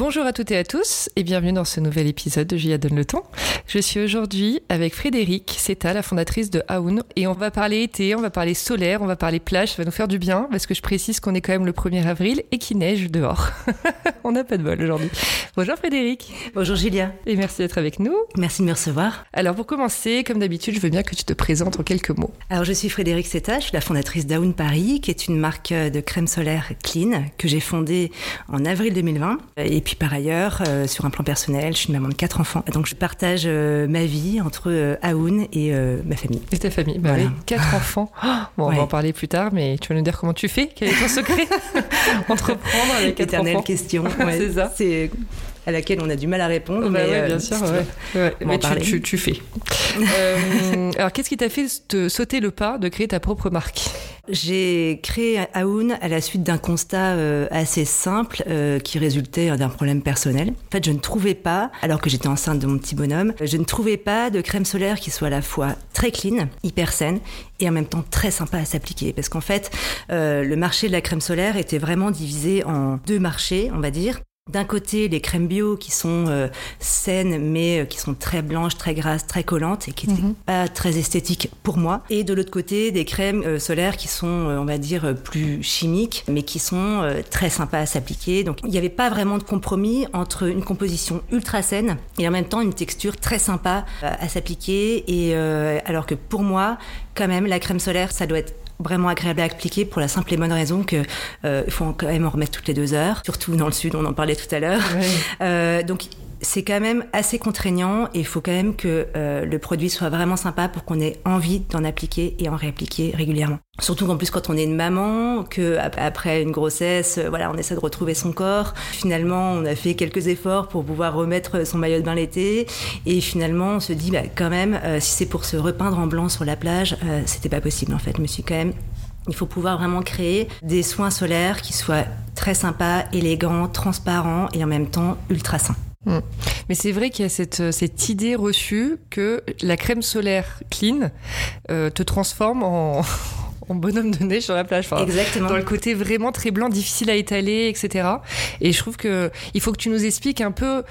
Bonjour à toutes et à tous et bienvenue dans ce nouvel épisode de Julia Donne le temps. Je suis aujourd'hui avec Frédéric Seta, la fondatrice de Aoun et on va parler été, on va parler solaire, on va parler plage, ça va nous faire du bien parce que je précise qu'on est quand même le 1er avril et qu'il neige dehors. on n'a pas de bol aujourd'hui. Bonjour Frédéric. Bonjour Julia. Et merci d'être avec nous. Merci de me recevoir. Alors pour commencer, comme d'habitude, je veux bien que tu te présentes en quelques mots. Alors je suis Frédéric Seta, je suis la fondatrice d'Aoun Paris qui est une marque de crème solaire clean que j'ai fondée en avril 2020 et puis puis par ailleurs, euh, sur un plan personnel, je suis une maman de quatre enfants. Donc je partage euh, ma vie entre euh, Aoun et ma famille. Et ta famille bah oui, quatre enfants. Oh, bon, on va en parler plus tard, mais tu vas nous dire comment tu fais Quel est ton secret Entreprendre avec quatre Éternelle enfants. question. c'est ça. C'est à laquelle on a du mal à répondre. Bah mais ouais, bien sûr, ouais. mais tu, tu, tu, fais. euh, alors, qu'est-ce qui t'a fait te sauter le pas de créer ta propre marque? J'ai créé Aoun à la suite d'un constat euh, assez simple euh, qui résultait d'un problème personnel. En fait, je ne trouvais pas, alors que j'étais enceinte de mon petit bonhomme, je ne trouvais pas de crème solaire qui soit à la fois très clean, hyper saine et en même temps très sympa à s'appliquer. Parce qu'en fait, euh, le marché de la crème solaire était vraiment divisé en deux marchés, on va dire. D'un côté, les crèmes bio qui sont euh, saines mais euh, qui sont très blanches, très grasses, très collantes et qui n'étaient -hmm. pas très esthétiques pour moi. Et de l'autre côté, des crèmes euh, solaires qui sont, on va dire, plus chimiques mais qui sont très sympas à s'appliquer. Donc il n'y avait pas vraiment de compromis entre une composition ultra saine et en même temps une texture très sympa à s'appliquer. Et alors que pour moi, quand même, la crème solaire, ça doit être vraiment agréable à appliquer pour la simple et bonne raison que euh, il faut quand même en remettre toutes les deux heures, surtout dans le sud, on en parlait tout à l'heure. Oui. Euh, donc c'est quand même assez contraignant et il faut quand même que euh, le produit soit vraiment sympa pour qu'on ait envie d'en appliquer et en réappliquer régulièrement. Surtout qu'en plus quand on est une maman, que après une grossesse, voilà, on essaie de retrouver son corps. Finalement, on a fait quelques efforts pour pouvoir remettre son maillot de bain l'été et finalement on se dit bah, quand même euh, si c'est pour se repeindre en blanc sur la plage, euh, c'était pas possible en fait. Je me suis quand même il faut pouvoir vraiment créer des soins solaires qui soient très sympas, élégants, transparents et en même temps ultra sains. Mmh. Mais c'est vrai qu'il y a cette, cette, idée reçue que la crème solaire clean euh, te transforme en, en, bonhomme de neige sur la plage. Enfin, Exactement. Dans le côté vraiment très blanc, difficile à étaler, etc. Et je trouve que il faut que tu nous expliques un peu.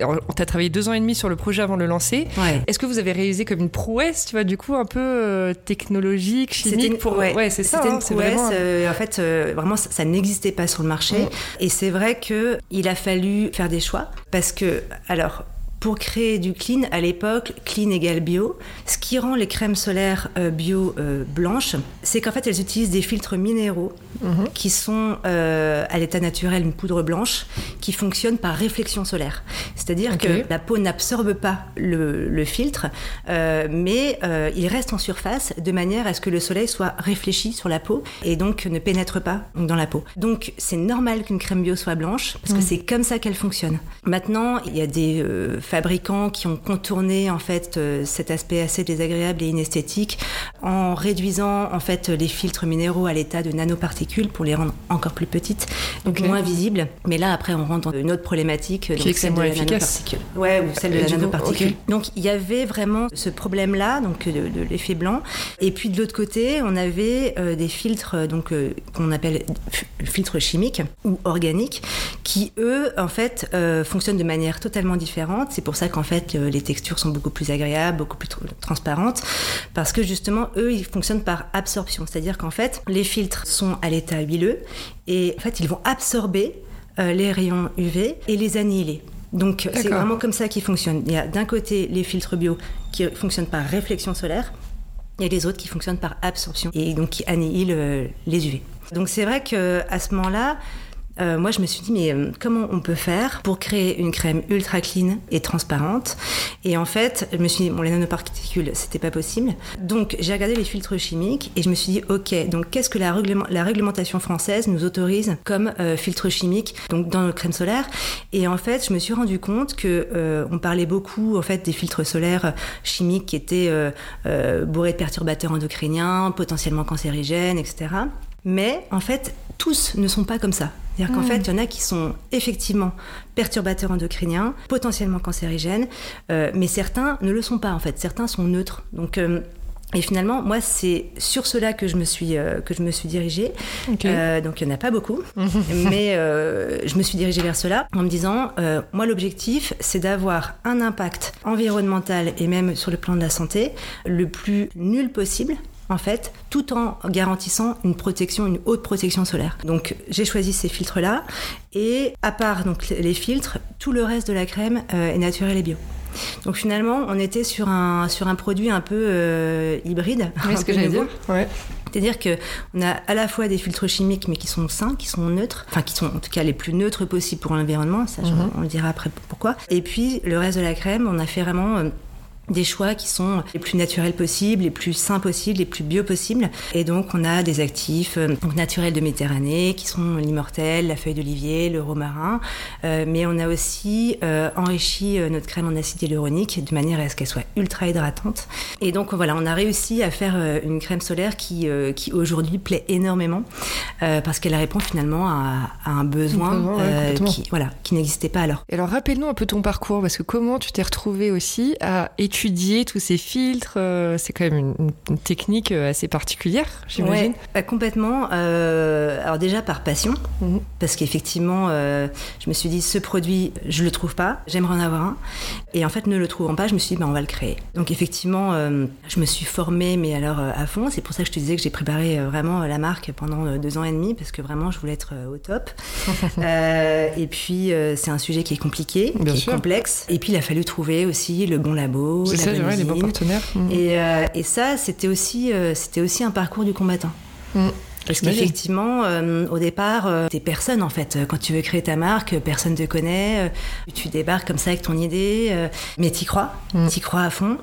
On t'a travaillé deux ans et demi sur le projet avant de le lancer. Ouais. Est-ce que vous avez réalisé comme une prouesse, tu vois, du coup, un peu euh, technologique, chimique une, pour. Ouais, ouais c'est ça. C'était hein, une prouesse. Vraiment... Euh, en fait, euh, vraiment, ça, ça n'existait pas sur le marché. Mmh. Et c'est vrai que il a fallu faire des choix parce que, alors, pour créer du clean, à l'époque, clean égale bio. Ce qui rend les crèmes solaires euh, bio euh, blanches, c'est qu'en fait, elles utilisent des filtres minéraux mmh. -hmm. qui sont euh, à l'état naturel une poudre blanche qui fonctionne par réflexion solaire. C'est-à-dire okay. que la peau n'absorbe pas le, le filtre, euh, mais il reste en surface de manière à ce que le soleil soit réfléchi sur la peau et donc ne pénètre pas dans la peau. Donc c'est normal qu'une crème bio soit blanche parce mmh. que c'est comme ça qu'elle fonctionne. Maintenant, il y a des fabricants qui ont contourné en fait euh, cet aspect assez désagréable et inesthétique en réduisant en fait les filtres minéraux à l'état de nanoparticules pour les rendre encore plus petites, donc okay. moins visibles. Mais là après on rentre dans une autre problématique, qui donc celle de la efficace. nanoparticule. Ouais, ou celle de la nanoparticule. Okay. Donc il y avait vraiment ce problème là, donc de, de l'effet blanc. Et puis de l'autre côté, on avait euh, des filtres donc euh, qu'on appelle filtres chimiques ou organiques, qui eux en fait euh, fonctionnent de manière totalement différente. C'est pour ça qu'en fait euh, les textures sont beaucoup plus agréables, beaucoup plus transparentes, parce que justement eux ils fonctionnent par absorption, c'est-à-dire qu'en fait les filtres sont à l'état huileux et en fait ils vont absorber euh, les rayons UV et les annihiler. Donc c'est vraiment comme ça qu'il fonctionne. Il y a d'un côté les filtres bio qui fonctionnent par réflexion solaire, et les autres qui fonctionnent par absorption et donc qui annihilent euh, les UV. Donc c'est vrai qu'à ce moment-là, euh, moi, je me suis dit, mais euh, comment on peut faire pour créer une crème ultra clean et transparente? Et en fait, je me suis dit, bon, les nanoparticules, c'était pas possible. Donc, j'ai regardé les filtres chimiques et je me suis dit, ok, donc qu'est-ce que la, réglementation française nous autorise comme euh, filtre chimique dans nos crèmes solaires? Et en fait, je me suis rendu compte que euh, on parlait beaucoup en fait des filtres solaires chimiques qui étaient bourrés de perturbateurs endocriniens, potentiellement cancérigènes, etc. Mais en fait, tous ne sont pas comme ça. C'est-à-dire qu'en hmm. fait, il y en a qui sont effectivement perturbateurs endocriniens, potentiellement cancérigènes, euh, mais certains ne le sont pas en fait. Certains sont neutres. Donc euh, et finalement, moi, c'est sur cela que je me suis, euh, que je me suis dirigée. donc, il n'y en a pas beaucoup. mais je me suis dirigée vers cela en me disant, moi, l'objectif, c'est d'avoir un impact environnemental et même sur le plan de la santé le plus nul possible en fait, tout en garantissant une protection, une haute protection solaire. Donc j'ai choisi ces filtres-là, et à part donc les filtres, tout le reste de la crème euh, est naturel et bio. Donc finalement, on était sur un, sur un produit un peu euh, hybride. Oui, ce que j'allais dire. C'est-à-dire qu'on a à la fois des filtres chimiques, mais qui sont sains, qui sont neutres, enfin qui sont en tout cas les plus neutres possibles pour l'environnement, ça mhm. on le dira après pourquoi. Et puis le reste de la crème, on a fait vraiment... Euh, des choix qui sont les plus naturels possibles, les plus sains possibles, les plus bio possibles. Et donc, on a des actifs euh, naturels de Méditerranée qui sont l'immortel, la feuille d'olivier, le romarin. Euh, mais on a aussi euh, enrichi notre crème en acide hyaluronique de manière à ce qu'elle soit ultra hydratante. Et donc, voilà, on a réussi à faire une crème solaire qui, qui aujourd'hui plaît énormément parce qu'elle répond finalement à, un besoin, qui, voilà, qui n'existait pas alors. Et alors, rappelle-nous un peu ton parcours parce que comment tu t'es retrouvé aussi à étudier étudier tous ces filtres euh, C'est quand même une, technique euh, assez particulière, j'imagine. Ouais, complètement. Euh, alors déjà par passion, mhm. parce qu'effectivement, je me suis dit, ce produit, je le trouve pas, j'aimerais en avoir un. Et en fait, ne le trouvant pas, je me suis dit, ben, on va le créer. Donc effectivement, je me suis formée, mais alors à fond. C'est pour ça que je te disais que j'ai préparé vraiment la marque pendant deux ans et demi, parce que vraiment, je voulais être au top. et puis, c'est un sujet qui est compliqué, qui est complexe. Et puis, il a fallu trouver aussi le bon labo, c'est ça, les bons partenaires. Mm. Et, euh, et, ça, c'était aussi, euh, c'était aussi un parcours du combattant. Mm. Parce qu'effectivement, euh, au départ, euh, t'es personne en fait. Quand tu veux créer ta marque, personne te connaît. tu débarques comme ça avec ton idée, mais t'y crois, mm. t'y crois à fond.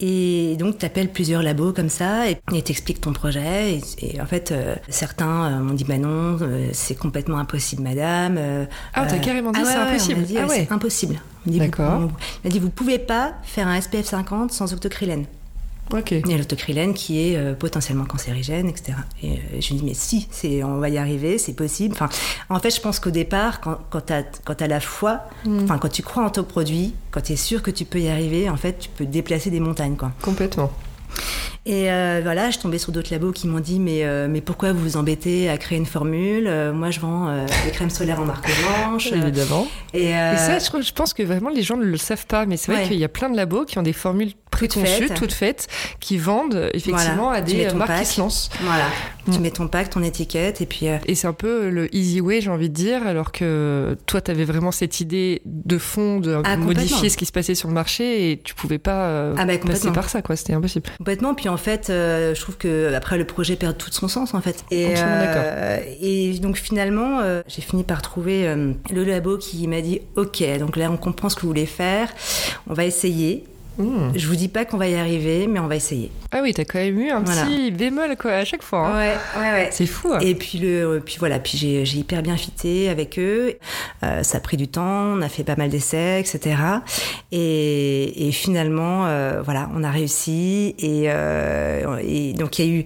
Et donc t'appelles plusieurs labos comme ça et t'expliques ton projet. Et, en fait, certains m'ont dit bah non, c'est complètement impossible, madame. ah, t'as carrément dit ah c'est impossible. ah ouais. C'est impossible. D'accord. Il m'a dit vous pouvez pas faire un SPF 50 sans octocrylène. Ok. Il y a l'octocrylène qui est euh, potentiellement cancérigène, etc. Et euh, je lui dis mais si, c'est, on va y arriver, c'est possible. Enfin, en fait, je pense qu'au départ, quand, quand tu as, la foi, hmm. enfin quand tu crois en ton produit, quand tu es sûr que tu peux y arriver, en fait, tu peux déplacer des montagnes, quoi. Complètement. Et euh, voilà, je tombais sur d'autres labos qui m'ont dit mais, euh, mais pourquoi vous vous embêtez à créer une formule? Euh, Moi, je vends des crèmes solaires en marque blanche. Évidemment. Et, ça, je, pense que vraiment les gens ne le savent pas, mais c'est vrai qu'il y a plein de labos qui ont des formules préconçues, toutes faites, qui vendent effectivement à des marques qui se lancent. Voilà. Tu mm. mets ton pack, ton étiquette, et puis. Et c'est un peu le easy way, j'ai envie de dire, alors que toi, tu avais vraiment cette idée de fond de ah, modifier ce qui se passait sur le marché et tu pouvais pas ah, bah, passer par ça, quoi. C'était impossible. Complètement. Puis en fait, euh, je trouve que après le projet perd tout son sens en fait. Et, euh, et donc finalement, euh, j'ai fini par trouver le labo qui m'a dit OK, donc là on comprend ce que vous voulez faire, on va essayer. Hmm. Je vous dis pas qu'on va y arriver, mais on va essayer. Ah oui, t'as quand même eu un petit bémol quoi à chaque fois. Hein. Ouais, ouais, ouais. C'est fou. Hein. Et puis le, puis voilà, puis j'ai, hyper bien fité avec eux. Euh, ça a pris du temps, on a fait pas mal d'essais, etc. Et, et finalement, euh, voilà, on a réussi. Et, euh, et donc il y a eu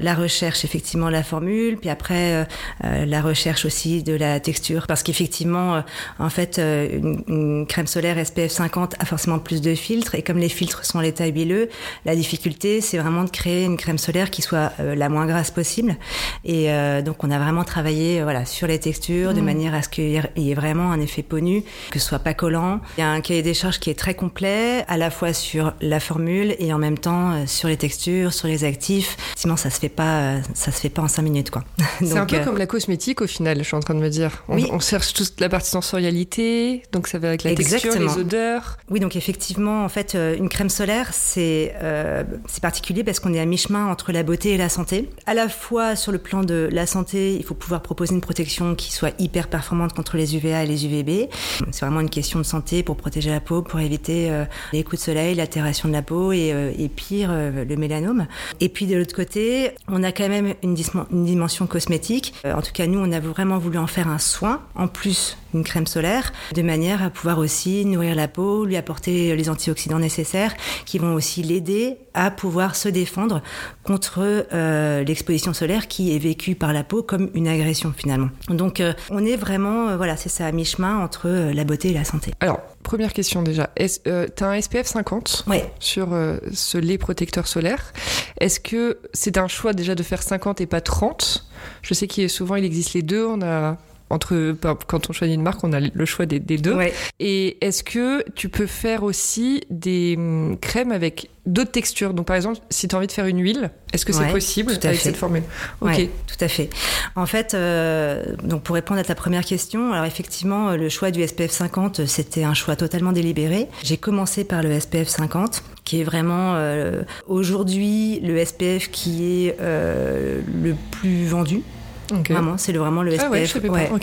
la recherche effectivement la formule, puis après la recherche aussi de la texture, parce qu'effectivement, en fait, une, une crème solaire SPF 50 a forcément plus de filtres et comme les filtres sont à l'état huileux, la difficulté, c'est vraiment de créer une crème solaire qui soit la moins grasse possible. Et donc, on a vraiment travaillé voilà, sur les textures de mmh. manière à ce qu'il y ait vraiment un effet peau nue, que ce soit pas collant. Il y a un cahier des charges qui est très complet, à la fois sur la formule et en même temps sur les textures, sur les actifs. Sinon, ça se fait pas, ça se fait pas en cinq minutes, quoi. C'est un peu comme la cosmétique au final, je suis en train de me dire. On, on cherche toute la partie sensorialité, donc ça va avec la texture, les odeurs. Oui, donc effectivement, en fait, euh, une crème solaire, c'est euh, c'est particulier parce qu'on est à mi-chemin entre la beauté et la santé. À la fois sur le plan de la santé, il faut pouvoir proposer une protection qui soit hyper performante contre les UVA et les UVB. C'est vraiment une question de santé pour protéger la peau, pour éviter euh, les coups de soleil, l'altération de la peau et, pire, le mélanome. Et puis de l'autre côté, on a quand même une, dimension cosmétique. en tout cas, nous, on a vraiment voulu en faire un soin, en plus une crème solaire, de manière à pouvoir aussi nourrir la peau, lui apporter les antioxydants nécessaires qui vont aussi l'aider à pouvoir se défendre contre euh, l'exposition solaire qui est vécue par la peau comme une agression finalement. Donc euh, on est vraiment, euh, voilà, c'est ça, à mi-chemin entre la beauté et la santé. Alors, première question déjà, tu as un SPF 50 sur ce lait protecteur solaire? Est-ce que c'est un choix déjà de faire 50 et pas 30 Je sais qu'il souvent il existe les deux, on a entre quand on choisit une marque, on a le choix des, deux. Et est-ce que tu peux faire aussi des hum, crèmes avec d'autres textures? Donc par exemple, si tu as envie de faire une huile, est-ce que c'est possible avec cette formule? Ok, tout à fait. En fait, euh, donc pour répondre à ta première question, alors effectivement, le choix du SPF 50, c'était un choix totalement délibéré. J'ai commencé par le SPF 50, qui est vraiment euh, aujourd'hui le SPF qui est euh, le plus vendu Vraiment, c'est vraiment le SPF. Ah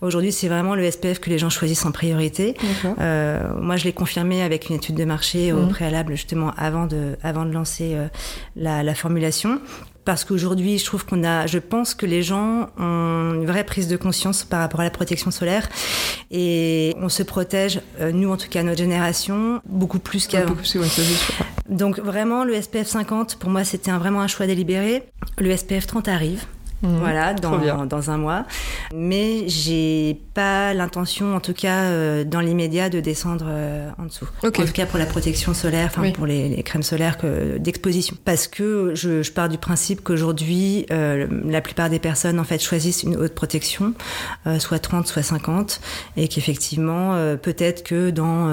Aujourd'hui, c'est vraiment le SPF que les gens choisissent en priorité. Euh, moi, je l'ai confirmé avec une étude de marché au mhm. préalable, justement, avant de, avant de lancer euh, la, la formulation parce qu'aujourd'hui, je trouve qu'on a, je pense que les gens ont une vraie prise de conscience par rapport à la protection solaire et on se protège, euh, nous en tout cas notre génération, beaucoup plus qu'avant. Donc vraiment, le SPF 50, pour moi, c'était vraiment un choix délibéré. Le SPF 30 arrive. Mhm. voilà, dans, dans, un mois. Mais j'ai pas l'intention, en tout cas euh, dans l'immédiat, de descendre euh, en dessous. En tout cas pour la protection solaire, enfin pour les, crèmes solaires d'exposition. Parce que je, je, pars du principe qu'aujourd'hui, euh, la plupart des personnes en fait choisissent une haute protection, soit 30, soit 50, et qu'effectivement, peut-être que dans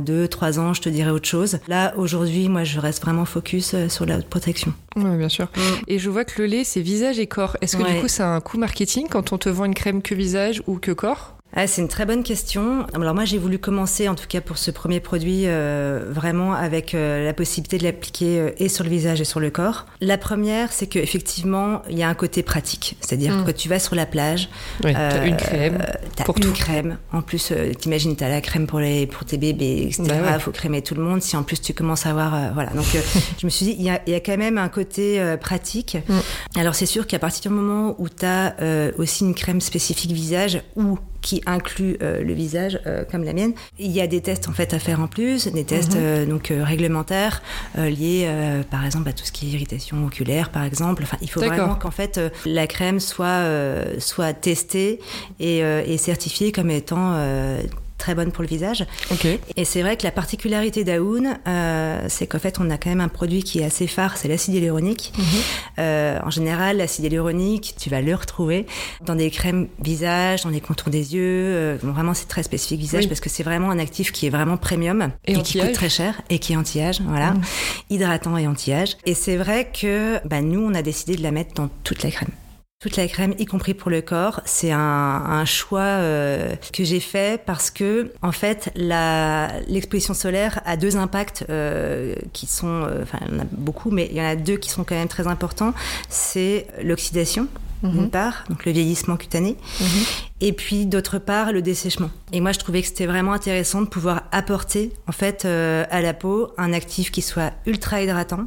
2-3 ans, je te dirai autre chose. Là, aujourd'hui, moi, je reste vraiment focus sur la haute protection. Oui, bien sûr. Mm. Et je vois que le lait, c'est visage et corps. Est-ce que du coup, c'est un coût marketing quand on te vend une crème que visage ou que corps? Ah, c'est une très bonne question. Alors moi, j'ai voulu commencer, en tout cas pour ce premier produit, euh, vraiment avec euh, la possibilité de l'appliquer euh, et sur le visage et sur le corps. La première, c'est qu'effectivement, il y a un côté pratique. C'est-à-dire mm. que tu vas sur la plage, oui, as une crème as pour une tout. crème. En plus, t'imagines, t'as la crème pour, les, pour tes bébés, etc. Il bah faut crémer tout le monde. Si en plus tu commences à avoir... voilà. Donc je me suis dit, il y a, y a, quand même un côté pratique. Mm. Alors c'est sûr qu'à partir du moment où tu as aussi une crème spécifique visage ou qui inclut euh, le visage euh, comme la mienne. Il y a des tests en fait à faire en plus, des tests mhm. euh, donc réglementaires liés par exemple à tout ce qui est irritation oculaire par exemple. Enfin, il faut vraiment qu'en fait la crème soit soit testée et, et certifiée comme étant très bonne pour le visage. Et c'est vrai que la particularité d'Aoun, euh, c'est qu'en fait, on a quand même un produit qui est assez phare, c'est l'acide hyaluronique. Mhm. Euh, en général, l'acide hyaluronique, tu vas le retrouver dans des crèmes visage, dans des contours des yeux. Euh, vraiment, c'est très spécifique visage parce que c'est vraiment un actif qui est vraiment premium et, qui coûte très cher et qui est anti-âge, voilà, mhm. hydratant et anti-âge. Et c'est vrai que bah, nous, on a décidé de la mettre dans toute la crème. Toute la crème, y compris pour le corps, c'est un, un, choix euh, que j'ai fait parce que, en fait, l'exposition solaire a deux impacts euh, qui sont, euh, enfin, il y en a beaucoup, mais il y en a deux qui sont quand même très importants. C'est l'oxydation, mhm. d'une part, donc le vieillissement cutané, mhm. et puis d'autre part le dessèchement. Et moi, je trouvais que c'était vraiment intéressant de pouvoir apporter, en fait, à la peau un actif qui soit ultra hydratant,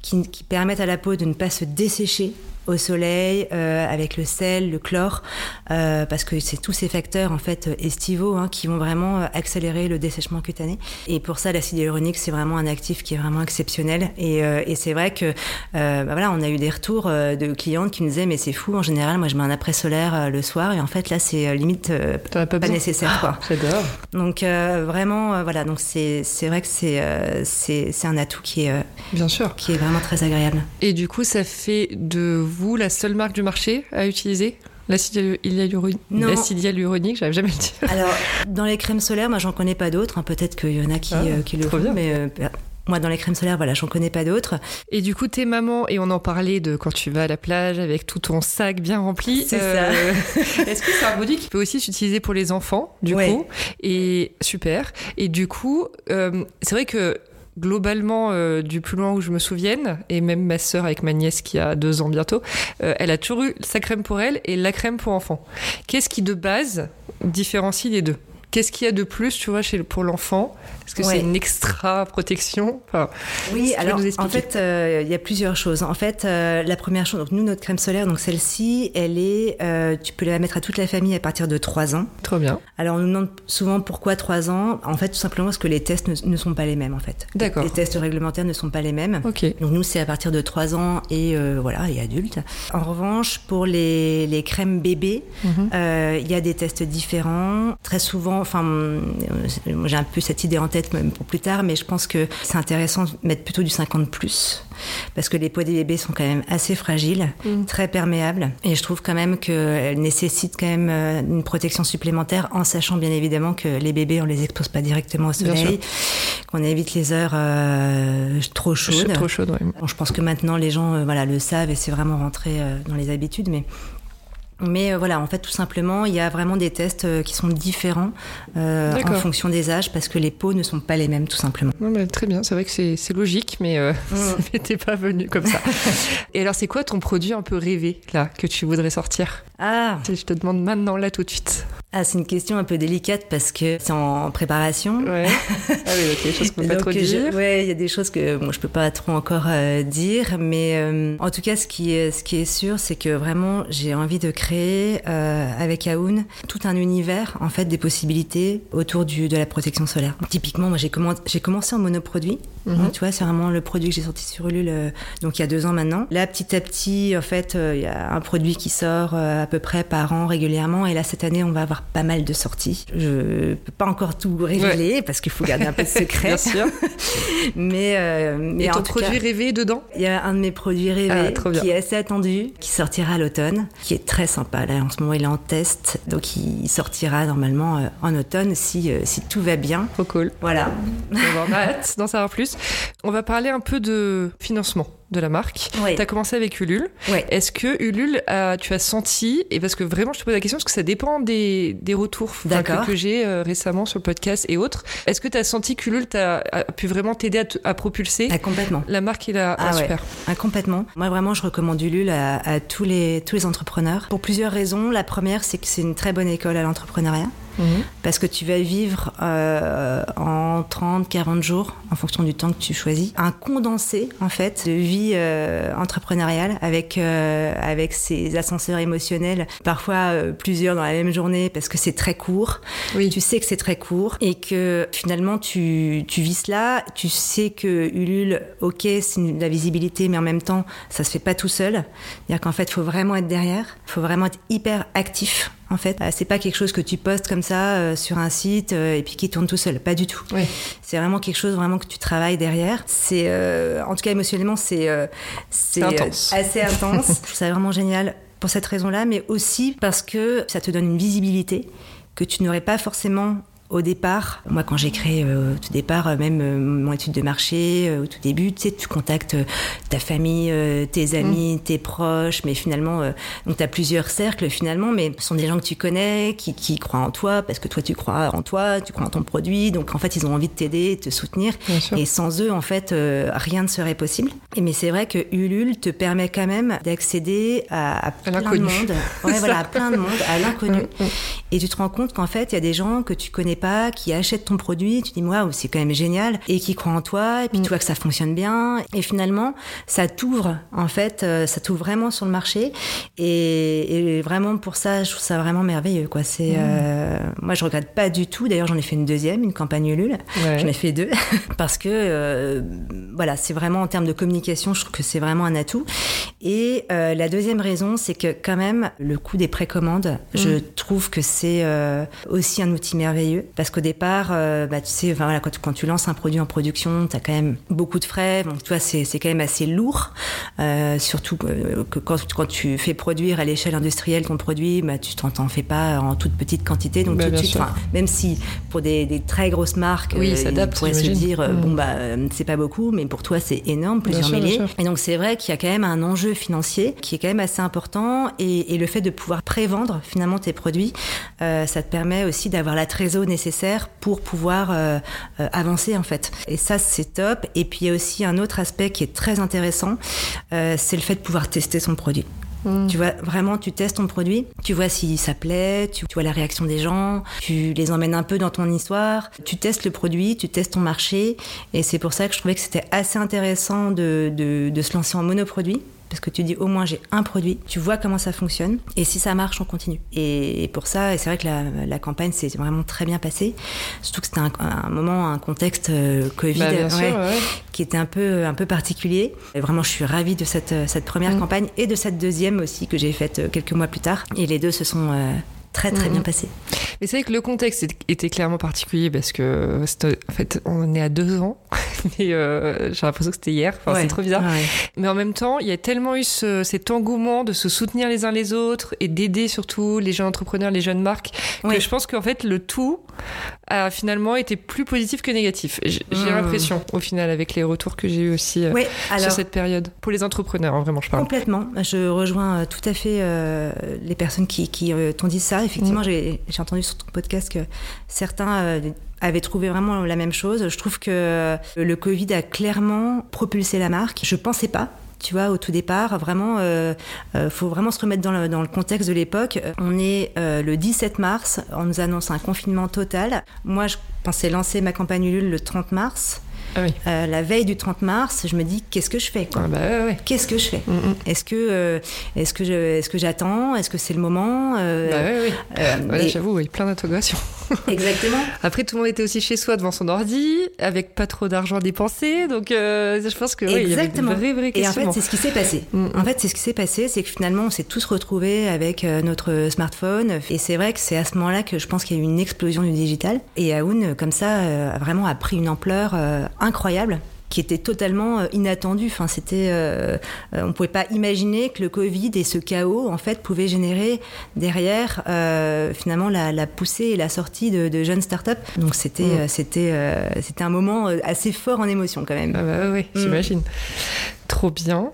qui, qui permette à la peau de ne pas se dessécher au soleil, avec le sel, le chlore, parce que c'est tous ces facteurs en fait estivaux hein, qui vont vraiment accélérer le dessèchement cutané. Et pour ça, l'acide hyaluronique, c'est vraiment un actif qui est vraiment exceptionnel. Et, et c'est vrai que bah voilà, on a eu des retours de clientes qui me disaient mais c'est fou, en général, moi je mets un après solaire le soir et en fait là c'est limite pas, pas nécessaire quoi. J'adore. Donc vraiment voilà, donc c'est vrai que c'est c'est un atout qui est bien sûr qui est vraiment très agréable. Et du coup, ça fait de vous la seule marque du marché à utiliser? L'acide hyaluronique, j'arrive jamais à le dire. Alors, dans les crèmes solaires, moi, j'en connais pas d'autres. Hein. Peut-être qu'il y en a qui, ah, euh, qui le font, mais euh, moi, dans les crèmes solaires, voilà, j'en connais pas d'autres. Et du coup, t'es maman, et on en parlait de quand tu vas à la plage avec tout ton sac bien rempli. C'est ça. Euh, est-ce que c'est un produit qui peut aussi s'utiliser pour les enfants, du coup Et super. Et du coup, c'est vrai que globalement, euh, du plus loin où je me souvienne, et même ma sœur avec ma nièce qui a deux ans bientôt, euh, elle a toujours eu sa crème pour elle et la crème pour enfant. Qu'est-ce qui de base différencie les deux? Qu'est-ce qu'il y a de plus, tu vois, chez, pour l'enfant? Est-ce que c'est une extra protection? Oui, alors en fait, euh, il y a plusieurs choses. En fait, euh, la première chose, donc nous, notre crème solaire, donc celle-ci, elle est, euh, tu peux la mettre à toute la famille à partir de 3 ans. Trop bien. Alors on nous demande souvent pourquoi 3 ans. En fait, tout simplement parce que les tests ne, sont pas les mêmes, en fait. D'accord. Les tests réglementaires ne sont pas les mêmes. Ok. Donc nous, c'est à partir de 3 ans et voilà, et adultes. En revanche, pour les, les crèmes bébés, mhm. il y a des tests différents. Très souvent, enfin, j'ai un peu cette idée en tête même pour plus tard, mais je pense que c'est intéressant de mettre plutôt du 50 plus parce que les peaux des bébés sont quand même assez fragiles, mm. très perméables, et je trouve quand même qu'elles nécessitent quand même euh, une protection supplémentaire, en sachant bien évidemment que les bébés on les expose pas directement au soleil, qu'on évite les heures euh, trop chaudes. Trop chaudes, je pense que maintenant les gens euh, voilà le savent et c'est vraiment rentré dans les habitudes, mais mais euh, voilà, en fait, tout simplement, il y a vraiment des tests euh, qui sont différents euh, en fonction des âges parce que les peaux ne sont pas les mêmes, tout simplement. Non, mais très bien, c'est vrai que c'est logique, mais euh, mm. ça n'était pas venu comme ça. Et alors, c'est quoi ton produit un peu rêvé, là, que tu voudrais sortir? Ah Je te demande maintenant, là, tout de suite. Ah, c'est une question un peu délicate parce que c'est en préparation. Ouais. Ah oui, ok, des choses qu'on peut pas trop dire. Ouais, il y a des choses que bon, je peux pas trop encore euh, dire, mais en tout cas, ce qui est, ce qui est sûr, c'est que vraiment, j'ai envie de créer euh, avec Aoun tout un univers, en fait, des possibilités autour de la protection solaire. Typiquement, moi, j'ai commencé, j'ai commencé en monoproduit. Mhm. tu vois, c'est vraiment le produit que j'ai sorti sur Ulule, euh, donc il y a deux ans maintenant. Là, petit à petit, en fait, il y a un produit qui sort à peu près par an régulièrement, et là, cette année, on va avoir pas mal de sorties. Je peux pas encore tout révéler parce qu'il faut garder un peu de secret. Bien sûr. mais, euh, mais Et ton produit rêvé dedans? Il y a un de mes produits rêvés ah, qui est assez attendu, qui sortira à l'automne, qui est très sympa. Là, en ce moment, il est en test, donc il sortira normalement euh, en automne si, euh, si tout va bien. Trop cool. Voilà. On va hâte d'en savoir plus. On va parler un peu de financement de la marque. Tu as commencé avec Ulule. Est-ce que Ulule, tu as senti, et parce que vraiment je te pose la question, parce que ça dépend des, des retours que, que j'ai euh, récemment sur le podcast et autres, est-ce que tu as senti qu'Ulule a, a pu vraiment t'aider à, propulser ah, complètement. la marque il a ah, super ah, Complètement. Moi vraiment je recommande Ulule à, à, tous, les, tous les entrepreneurs pour plusieurs raisons. La première c'est que c'est une très bonne école à l'entrepreneuriat. Mhm. Parce que tu vas vivre euh, en 30, 40 jours, en fonction du temps que tu choisis, un condensé, en fait, de vie euh, entrepreneuriale avec, euh, avec ces ascenseurs émotionnels, parfois plusieurs dans la même journée parce que c'est très court. Oui. Tu sais que c'est très court et que finalement tu, tu vis cela. Tu sais que Ulule, ok, c'est de la visibilité, mais en même temps, ça se fait pas tout seul. C'est-à-dire qu'en fait, il faut vraiment être derrière, il faut vraiment être hyper actif en fait. C'est pas quelque chose que tu postes comme ça euh, sur un site euh, et puis qui tourne tout seul, pas du tout. C'est vraiment quelque chose vraiment que tu travailles derrière. C'est, euh, en tout cas émotionnellement, c'est c'est assez intense. Je trouve ça vraiment génial pour cette raison-là, mais aussi parce que ça te donne une visibilité que tu n'aurais pas forcément au départ, moi quand j'ai créé euh, au tout départ, euh, même euh, mon étude de marché, au tout début, tu sais, tu contactes ta famille, tes amis, mm. tes proches, mais finalement, donc tu as plusieurs cercles finalement, mais ce sont des gens que tu connais, qui, qui, croient en toi, parce que toi tu crois en toi, tu crois en ton produit, donc en fait ils ont envie de t'aider, de te soutenir, et sans eux en fait rien ne serait possible. Et mais c'est vrai que Ulule te permet quand même d'accéder à, plein de monde, ouais, voilà, à plein de monde, à l'inconnu, mm, mm. et tu te rends compte qu'en fait il y a des gens que tu connais pas, qui achètent ton produit, tu dis waouh, c'est quand même génial, et qui croient en toi, et puis Mm. tu vois que ça fonctionne bien, et finalement, ça t'ouvre, en fait, euh, ça t'ouvre vraiment sur le marché, et, et vraiment pour ça, je trouve ça vraiment merveilleux, quoi. C'est, euh, moi, je regrette pas du tout. D'ailleurs, j'en ai fait une deuxième, une campagne Ulule. Ouais. J'en ai fait deux parce que euh, voilà, c'est vraiment en termes de communication, je trouve que c'est vraiment un atout. Et euh, la deuxième raison, c'est que quand même le coût des précommandes, je trouve que c'est aussi un outil merveilleux parce qu'au départ, euh, bah, tu sais, enfin, voilà, quand, tu- quand tu lances un produit en production, tu as quand même beaucoup de frais. Donc toi, c'est c'est quand même assez lourd, euh, surtout euh, que quand, quand tu fais produire à l'échelle industrielle ton produit, bah, tu t'en fais pas en toute petite quantité, donc Bah, tout de bien suite, même si pour des, des très grosses marques, Oui, euh, ils pourraient se dire Mm. bon bah c'est pas beaucoup, mais pour toi c'est énorme, Bien plusieurs bien milliers. sûr. Et donc c'est vrai qu'il y a quand même un enjeu financier qui est quand même assez important et, et le fait de pouvoir prévendre finalement tes produits, euh, ça te permet aussi d'avoir la trésor nécessaire pour pouvoir euh, euh, avancer en fait. Et ça c'est top. Et puis il y a aussi un autre aspect qui est très intéressant, euh, c'est le fait de pouvoir tester son produit. Mm. Tu vois, vraiment, tu testes ton produit, tu vois si ça plaît, tu, tu vois la réaction des gens, tu les emmènes un peu dans ton histoire, tu testes le produit, tu testes ton marché. Et c'est pour ça que je trouvais que c'était assez intéressant de, de, de se lancer en monoproduit. Parce que tu dis au moins j'ai un produit, tu vois comment ça fonctionne, et si ça marche, on continue. Et, pour ça, c'est vrai que la, la campagne s'est vraiment très bien passée, surtout que c'était un, un moment, un contexte euh, Covid Bah, sûr, ouais, qui était un peu, un peu particulier. Et vraiment, je suis ravie de cette, cette première Mm. campagne et de cette deuxième aussi que j'ai faite euh, quelques mois plus tard. Et les deux se sont euh, très très Mm. bien passés. Mais c'est vrai que le contexte était clairement particulier parce que en fait on est à deux ans, mais euh, j'ai l'impression que c'était hier. Enfin, Ouais. c'est trop bizarre. Ouais. Mais en même temps, il y a tellement eu ce- cet engouement de se soutenir les uns les autres et d'aider surtout les jeunes entrepreneurs, les jeunes marques, que je pense qu'en fait le tout a finalement été plus positif que négatif. J'ai j'ai Mm. l'impression au final avec les retours que j'ai eu aussi euh, sur cette période. Pour les entrepreneurs, hein, vraiment, je parle. complètement. Je rejoins tout à fait euh, les personnes qui, qui t'ont dit ça. Effectivement, j'ai j'ai entendu sur ton podcast que certains euh, avaient trouvé vraiment la même chose. Je trouve que euh, le Covid a clairement propulsé la marque. Je pensais pas. Tu vois, au tout départ, vraiment, euh, euh, faut vraiment se remettre dans le, dans le contexte de l'époque. On est euh, le 17 mars, on nous annonce un confinement total. Moi, je pensais lancer ma campagne Ulule le 30 mars. Ah oui. Euh, la veille du 30 mars, je me dis qu'est-ce que je fais quoi Ah bah ouais, ouais. Qu'est-ce que je fais Mm, mm. Est-ce que euh, est-ce que est-ce que j'attends Est-ce que c'est le moment Euh, Bah ouais, euh, Voilà, et- j'avoue, oui, plein d'interrogations. Exactement. Après, tout le monde était aussi chez soi devant son ordi, avec pas trop d'argent dépensé, donc euh, je pense que ouais, il y avait Exactement. vrais, vrais Et en fait, c'est ce qui s'est passé. Mm. En fait, c'est ce qui s'est passé, c'est que finalement, on s'est tous retrouvés avec euh, notre smartphone. Et c'est vrai que c'est à ce moment-là que je pense qu'il y a eu une explosion du digital. Et Aoun, comme ça, euh, a vraiment a pris une ampleur euh, incroyable qui était totalement euh, inattendue. Enfin, c'était, euh, euh, on pouvait pas imaginer que le Covid et ce chaos, en fait, pouvaient générer derrière euh, finalement la, la poussée et la sortie de, de jeunes startups. Donc c'était, Mm. c'était, euh, c'était un moment assez fort en émotion quand même. Ah bah ouais, Mm. j'imagine. Trop bien.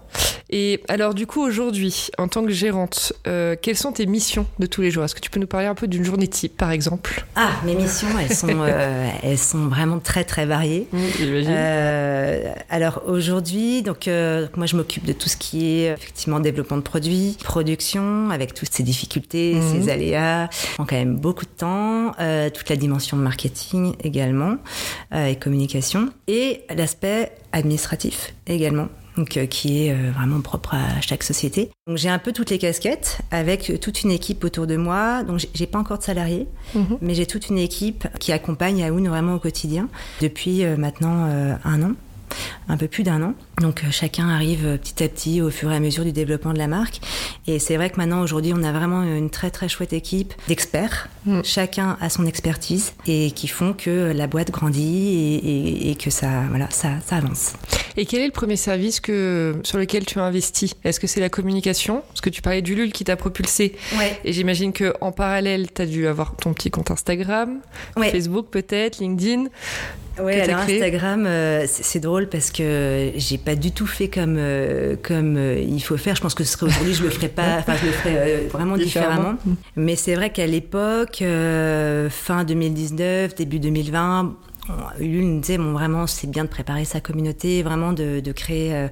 Et alors du coup aujourd'hui, en tant que gérante, euh, quelles sont tes missions de tous les jours? Est-ce que tu peux nous parler un peu d'une journée type, par exemple? Ah, mes missions, elles sont, euh, elles sont vraiment très très variées. J'imagine. Euh, alors aujourd'hui, donc moi je m'occupe de tout ce qui est effectivement développement de produits, production, avec toutes ces difficultés, Mhm. ces aléas, prend quand même beaucoup de temps. toute la dimension de marketing également et communication et l'aspect administratif également. Donc, euh, qui est euh, vraiment propre à chaque société. Donc j'ai un peu toutes les casquettes avec toute une équipe autour de moi. Donc j'ai- pas encore de salariés, Mhm. mais j'ai toute une équipe qui accompagne Aoun vraiment au quotidien depuis euh, maintenant euh, un an, un peu plus d'un an. Donc euh, chacun arrive euh, petit à petit au fur et à mesure du développement de la marque. Et c'est vrai que maintenant aujourd'hui on a vraiment une très très chouette équipe d'experts. Mm. Chacun a son expertise et qui font que la boîte grandit et, et- et que ça voilà ça, ça avance. Et quel est le premier service que, sur lequel tu as investi? Est-ce que c'est la communication? Parce que tu parlais du LUL qui t'a propulsé. Ouais. Et j'imagine que en parallèle, tu as dû avoir ton petit compte Instagram, Ouais. Facebook peut-être, LinkedIn. T'as alors Instagram, euh, c'est drôle parce que j'ai pas du tout fait comme euh, comme euh, il faut faire. Je pense que ce serait aujourd'hui, je le ferais pas. Enfin, je le ferais vraiment Différemment. différemment. Mais c'est vrai qu'à l'époque, fin 2019, début 2020. Ulule nous disait, bon, vraiment, c'est bien de préparer sa communauté, vraiment de, de créer euh,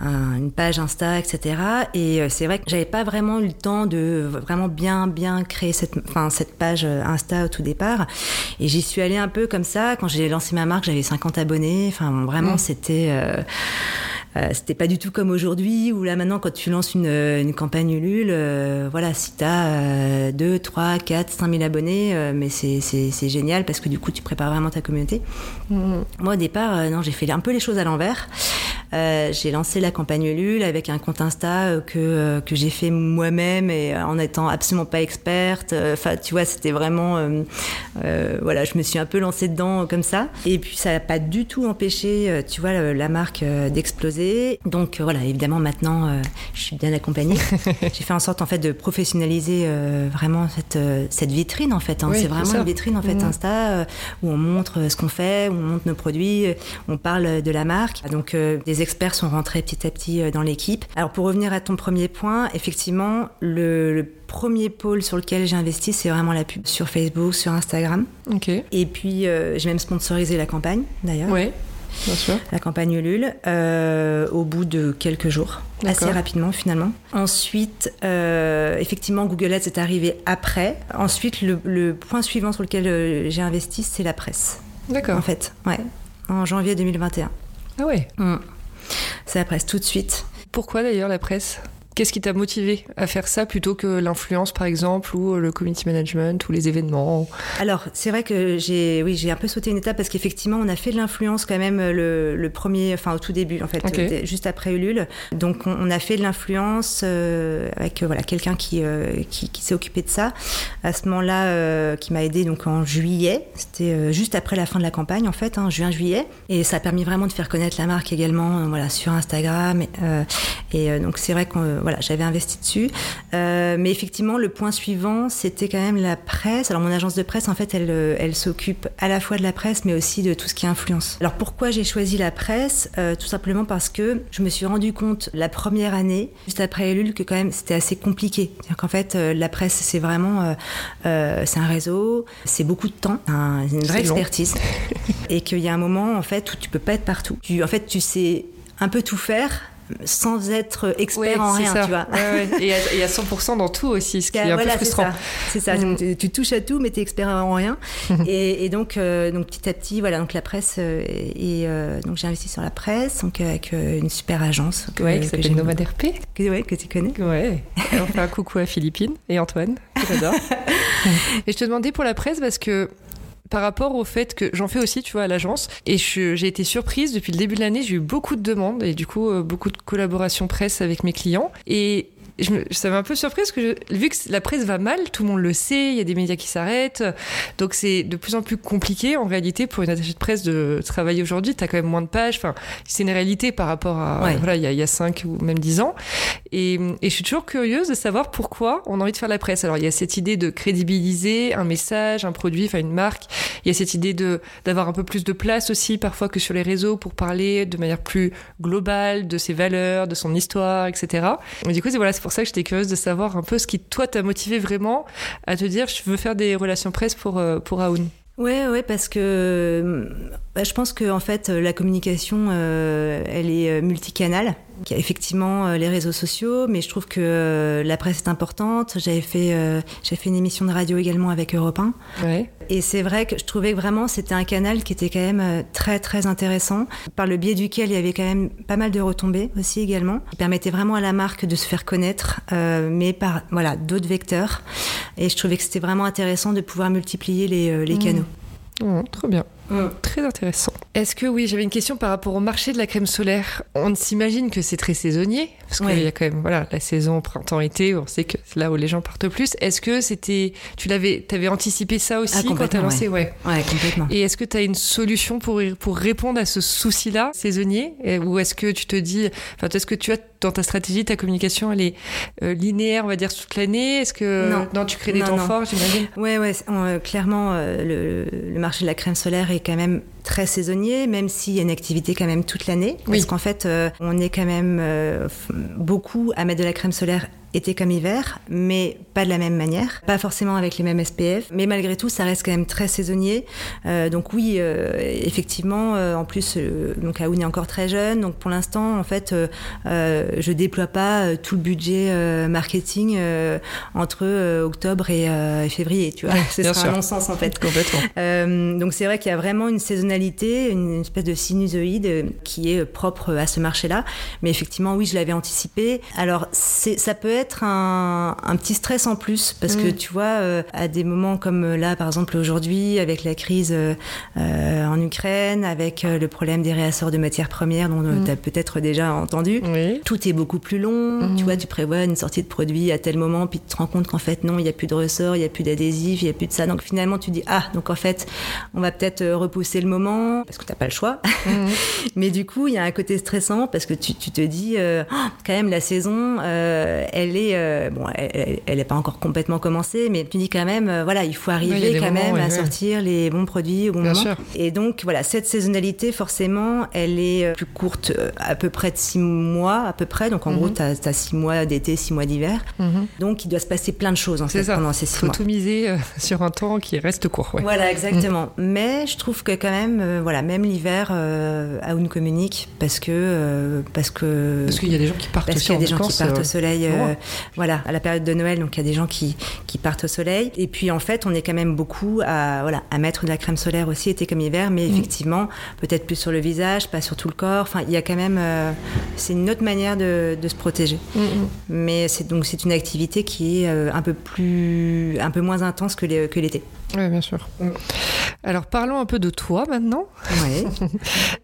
un- une page Insta, etc. Et euh, c'est vrai que j'avais pas vraiment eu le temps de vraiment bien, bien créer cette, enfin, cette page euh, Insta au tout départ. Et j'y suis allée un peu comme ça. Quand j'ai lancé ma marque, j'avais 50 abonnés. Enfin, bon, vraiment, Mm. c'était. euh, euh, c'était pas du tout comme aujourd'hui où là maintenant quand tu lances une, euh, une campagne Ulule, euh, voilà, si t'as euh, 2, 3, 4, 5 000 abonnés, euh, mais c'est, c'est, c'est génial parce que du coup tu prépares vraiment ta communauté. Mhm. Moi au départ, euh, non, j'ai fait un peu les choses à l'envers. Euh, j'ai lancé la campagne Ulule avec un compte Insta euh, que, euh, que j'ai fait moi-même et en étant absolument pas experte. Enfin, tu vois, c'était vraiment, voilà, je me suis un peu lancée dedans comme ça. Et puis ça n'a pas du tout empêché, tu vois, la marque d'exploser. Donc voilà, évidemment maintenant, je suis bien accompagnée. j'ai fait en sorte en fait de professionnaliser euh, vraiment cette, cette vitrine en fait. hein. Oui, c'est vraiment une vitrine en fait Mhm. Insta où on montre ce qu'on fait, où on montre nos produits, on parle de la marque. Donc euh, experts sont rentrés petit à petit euh, dans l'équipe. Alors pour revenir à ton premier point, effectivement, le, le premier pôle sur lequel j'ai investi, c'est vraiment la pub sur Facebook, sur Instagram. Ok. Et puis euh, j'ai même sponsorisé la campagne d'ailleurs. Ouais, bien sûr. La campagne Ulule, euh, au bout de quelques jours, assez rapidement finalement. Ensuite, euh, effectivement, Google Ads est arrivé après. Ensuite, le, le point suivant sur lequel j'ai investi, c'est la presse. D'accord. En fait, ouais, en janvier 2021. Ah ouais. Mm. C'est la presse tout de suite. Pourquoi d'ailleurs la presse? Qu'est-ce qui t'a motivé à faire ça plutôt que l'influence par exemple ou le community management ou les événements Alors, c'est vrai que j'ai, oui, j'ai un peu sauté une étape parce qu'effectivement, on a fait de l'influence quand même le, le premier, enfin au tout début, en fait, euh, juste après Ulule. Donc, on, on a fait de l'influence euh, avec euh, voilà quelqu'un qui, euh, qui, qui s'est occupé de ça. À ce moment-là, euh, qui m'a aidé donc en juillet. C'était euh, juste après la fin de la campagne, en fait, hein, juin-juillet, et ça a permis vraiment de faire connaître la marque également, euh, voilà, sur Instagram. Et, euh, et euh, donc, c'est vrai que voilà, j'avais investi dessus. Euh, mais effectivement, le point suivant, c'était quand même la presse. Alors, mon agence de presse, en fait, elle, euh, elle s'occupe à la fois de la presse, mais aussi de tout ce qui influence. Alors, pourquoi j'ai choisi la presse? Euh, Tout simplement parce que je me suis rendu compte la première année, juste après Ulule, que quand même c'était assez compliqué. C'est-à-dire qu'en fait, la presse, c'est vraiment, c'est un réseau, c'est beaucoup de temps, un- une vraie expertise, et qu'il y a un moment en fait où tu peux pas être partout. Tu, en fait, tu sais un peu tout faire sans être expert en rien, ça. tu vois. Ouais, ouais. Et, à, et à 100% dans tout aussi, ce qui est un voilà, peu frustrant. C'est ça. Mm. Tu, tu touches à tout, mais t'es expert en rien. et, et donc, euh, donc petit à petit, voilà, donc la presse euh, et euh, donc j'ai investi sur la presse, donc avec une super agence que, Ouais, qui s'appelle Nomad RP. que, ouais, que tu connais. Ouais. Et on fait un coucou à Philippine et Antoine, que j'adore. et je te demandais pour la presse parce que par rapport au fait que j'en fais aussi, tu vois, à l'agence, et j'ai été surprise depuis le début de l'année, j'ai eu beaucoup de demandes et du coup euh, beaucoup de collaborations presse avec mes clients. Et je me, ça m'a un peu surprise parce que je- vu que la presse va mal, tout le monde le sait, il y a des médias qui s'arrêtent, donc c'est de plus en plus compliqué en réalité pour une attachée de presse de travailler aujourd'hui. Tu as quand même moins de pages, enfin c'est une réalité par rapport à Ouais. voilà il y, a, il y a 5 ou même 10 ans. Et, et je suis toujours curieuse de savoir pourquoi on a envie de faire la presse. Alors il y a cette idée de crédibiliser un message, un produit, enfin une marque. Il y a cette idée de d'avoir un peu plus de place aussi parfois que sur les réseaux pour parler de manière plus globale de ses valeurs, de son histoire, etc. Et du coup c'est voilà c'est pour ça que j'étais curieuse de savoir un peu ce qui toi t'a motivé vraiment à te dire je veux faire des relations presse pour euh, pour Aoun. Ouais, ouais, parce que euh, bah, je pense que en fait la communication, euh, elle est multicanale. Il y a effectivement euh, les réseaux sociaux, mais je trouve que euh, la presse est importante. J'avais fait, euh, fait une émission de radio également avec Europe 1. Ouais. Et c'est vrai que je trouvais que vraiment c'était un canal qui était quand même euh, très très intéressant, par le biais duquel il y avait quand même pas mal de retombées aussi également, qui permettait vraiment à la marque de se faire connaître, euh, mais par voilà d'autres vecteurs. Et je trouvais que c'était vraiment intéressant de pouvoir multiplier les, euh, les Mmh. canaux. Oh, trop bien. Très intéressant. Est-ce que oui, j'avais une question par rapport au marché de la crème solaire? On s'imagine que c'est très saisonnier parce qu'il Ouais. y a quand même voilà la saison printemps-été. On sait que c'est là où les gens partent le plus. Est-ce que c'était tu l'avais t'avais anticipé ça aussi Ah, quand t'as lancé? Ouais. Ouais, complètement. Et est-ce que tu as une solution pour pour répondre à ce souci-là saisonnier? Ou est-ce que tu te dis enfin est-ce que tu as dans ta stratégie ta communication elle est euh, linéaire on va dire toute l'année? Est-ce que Non. tu crées des Non, temps non. forts j'imagine? Ouais, ouais, euh, clairement, euh, le, le marché de la crème solaire est quand même très saisonnier, même s'il y a une activité quand même toute l'année. Oui. Parce qu'en fait, euh, on est quand même euh, beaucoup à mettre de la crème solaire été comme hiver, mais pas de la même manière, pas forcément avec les mêmes SPF, mais malgré tout, ça reste quand même très saisonnier. Euh, donc oui, euh, effectivement, euh, en plus, donc Aoun est encore très jeune, donc pour l'instant, en fait, je déploie pas tout le budget marketing entre octobre et, et février, tu vois. Ouais, Ce bien serait un non-sens en fait. Complètement. Donc c'est vrai qu'il y a vraiment une saisonnalité, une espèce de sinusoïde qui est propre à ce marché-là. Mais effectivement, oui, je l'avais anticipé. Alors c'est, ça peut être un, un petit stress en plus parce que Mm. tu vois, euh, à des moments comme euh, là, par exemple aujourd'hui, avec la crise euh, en Ukraine, avec le problème des réassorts de matières premières dont Mm. tu as peut-être déjà entendu. Oui. Tout est beaucoup plus long. Mhm. Tu vois, tu prévois une sortie de produit à tel moment, puis tu te rends compte qu'en fait, non, il n'y a plus de ressort, il n'y a plus d'adhésif, il n'y a plus de ça. Donc finalement, tu dis, ah, donc en fait, on va peut-être repousser le moment, parce que tu n'as pas le choix. Mais du coup, il y a un côté stressant, parce que tu, tu te dis, euh, Oh, quand même, la saison, euh, elle est, euh, bon, elle n'est pas encore complètement commencée, mais tu dis quand même, euh, voilà, il faut arriver quand moments, même à sortir les bons produits au bon Bien moment. sûr. Et donc, voilà, cette saisonnalité, forcément, elle est euh, plus courte, à peu près de six mois, à peu près. Donc, en Mhm. gros, tu as, six mois d'été, six mois d'hiver. Mhm. Donc, il doit se passer plein de choses, en fait, ça. pendant ces six Faut mois. tout miser sur un temps qui reste court. Ouais. Voilà, exactement. Mais je trouve que quand même, voilà, même l'hiver, euh, Aoun communique parce que, parce que, Parce qu'il y a des gens qui partent parce aussi qu'il y a en des gens qui partent au soleil, euh. Voilà, à la période de Noël, donc il y a des gens qui, qui partent au soleil. Et puis en fait, on est quand même beaucoup à, voilà, à mettre de la crème solaire aussi, été comme hiver, mais Mm. effectivement, peut-être plus sur le visage, pas sur tout le corps. Enfin, il y a quand même, euh, c'est une autre manière de, de se protéger. Mm, mm. Mais c'est donc c'est une activité qui est euh, un peu plus, un peu moins intense que l'été. Ouais, bien sûr. Alors parlons un peu de toi maintenant. Ouais.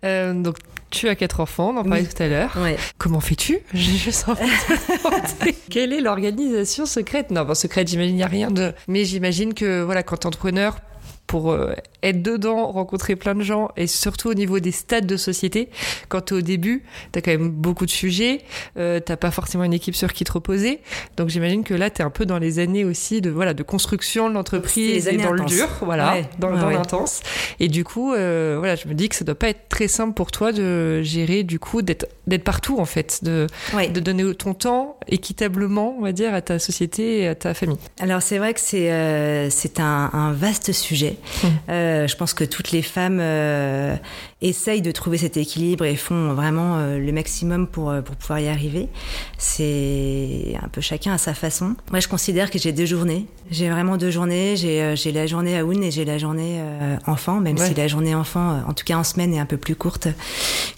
Euh, donc tu as quatre enfants, on en parlait Oui. tout à l'heure. ouais. Comment fais-tu? J'ai juste envie de. Quelle est l'organisation secrète Non, bon, secrète, j'imagine, il n'y a rien de. Mais j'imagine que, voilà, quand t'es entrepreneur, pour euh, être dedans, rencontrer plein de gens, et surtout au niveau des stades de société, quand t'es au début, t'as quand même beaucoup de sujets, euh, t'as pas forcément une équipe sur qui te reposer. Donc j'imagine que là, t'es un peu dans les années aussi de, voilà, de construction de l'entreprise et dans intenses. le dur, voilà, Ouais, dans, ouais, dans ouais. l'intense. Et du coup, euh, voilà, je me dis que ça doit pas être très simple pour toi de gérer, du coup, d'être d'être partout en fait, de, de donner ton temps équitablement, on va dire, à ta société et à ta famille. Alors c'est vrai que c'est euh, c'est un, un vaste sujet. Euh, je pense que toutes les femmes euh, essayent de trouver cet équilibre et font vraiment euh, le maximum pour pour pouvoir y arriver. C'est un peu chacun à sa façon. Moi je considère que j'ai deux journées. J'ai vraiment deux journées. J'ai la journée à Aoun et j'ai la journée enfant, même Ouais. si la journée enfant, en tout cas en semaine, est un peu plus courte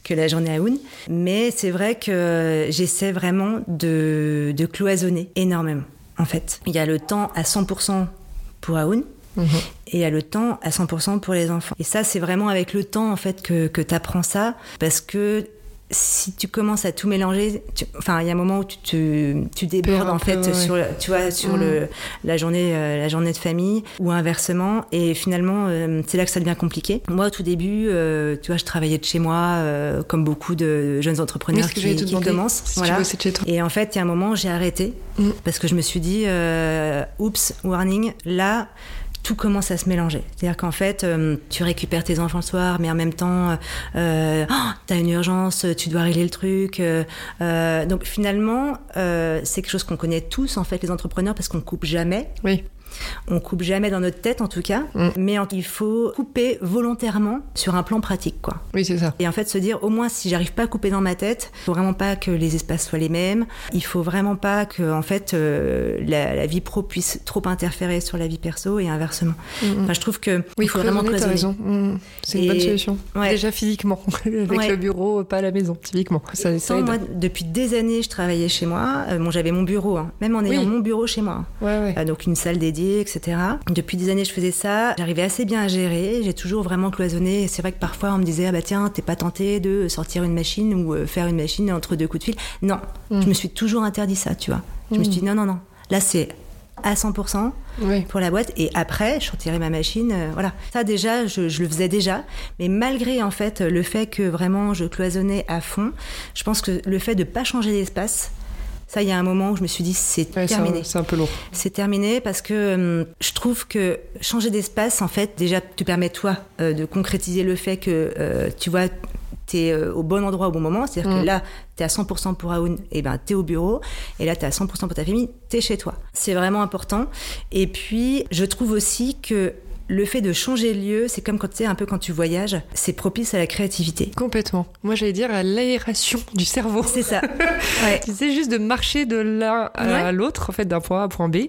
que la journée à Aoun. Mais c'est vrai que j'essaie vraiment de, de cloisonner énormément, en fait. Il y a le temps à 100% pour Aoun Mhm. et il y a le temps à 100% pour les enfants. Et ça, c'est vraiment avec le temps, en fait, que, que tu apprends ça. Parce que si tu commences à tout mélanger, tu- enfin, il y a un moment où tu, tu, tu débordes, en fait, peu, ouais. sur, tu vois, sur Mhm. le, la, journée, euh, la journée de famille ou inversement. Et finalement, euh, c'est là que ça devient compliqué. Moi, au tout début, euh, tu vois, je travaillais de chez moi, comme beaucoup de jeunes Oui, entrepreneurs que qui, qui commencent. Si Voilà. tu. Et en fait, il y a un moment, j'ai arrêté Mm. parce que je me suis dit, oups, warning, là, tout commence à se mélanger. C'est-à-dire qu'en fait, euh, tu récupères tes enfants le soir, mais en même temps, euh, oh, t'as une urgence, tu dois régler le truc. euh, euh, donc finalement, euh, c'est quelque chose qu'on connaît tous, en fait, les entrepreneurs, parce qu'on coupe jamais. Oui. On coupe jamais dans notre tête, en tout cas. Mm. Mais il faut couper volontairement sur un plan pratique, quoi. Oui, c'est ça. Et en fait, se dire, au moins, si j'arrive pas à couper dans ma tête, il faut vraiment pas que les espaces soient les mêmes. Il faut vraiment pas que, en fait, euh, la, la vie pro puisse trop interférer sur la vie perso et inversement. Mhm. Enfin, je trouve que Oui, il faut vraiment t'as cloisonner. raison. C'est une Et- bonne solution. Ouais. Déjà physiquement, avec Ouais. le bureau, pas à la maison, typiquement. Ça, moi, depuis des années, je travaillais chez moi. Euh, bon, j'avais mon bureau, hein, même en ayant Oui. mon bureau chez moi. Ouais. Euh, donc une salle dédiée, etc. Depuis des années, je faisais ça. J'arrivais assez bien à gérer. J'ai toujours vraiment cloisonné. C'est vrai que parfois, on me disait, ah bah tiens, t'es pas tenté de sortir une machine ou euh, faire une machine entre deux coups de fil. Non, Mm. je me suis toujours interdit ça, tu vois. Je me suis dit, non, non, non. Là, c'est à 100% Ouais. pour la boîte et après je retirais ma machine euh, voilà ça déjà je, je le faisais déjà mais malgré en fait le fait que vraiment je cloisonnais à fond je pense que le fait de pas changer d'espace ça il y a un moment où je me suis dit c'est Ouais, terminé c'est un peu lourd. c'est terminé parce que hum, je trouve que changer d'espace, en fait, déjà te permet toi euh, de concrétiser le fait que euh, tu vois tu es au bon endroit au bon moment. C'est-à-dire que là, tu es à 100% pour Aoun, et ben tu es au bureau. Et là, tu es à 100% pour ta famille, tu es chez toi. C'est vraiment important. Et puis, je trouve aussi que le fait de changer de lieu, c'est comme quand tu sais, un peu quand tu voyages, c'est propice à la créativité. Complètement. Moi, j'allais dire à l'aération du cerveau. C'est ça. Ouais. tu sais, juste de marcher de l'un à l'autre, en fait, d'un point A à un point B.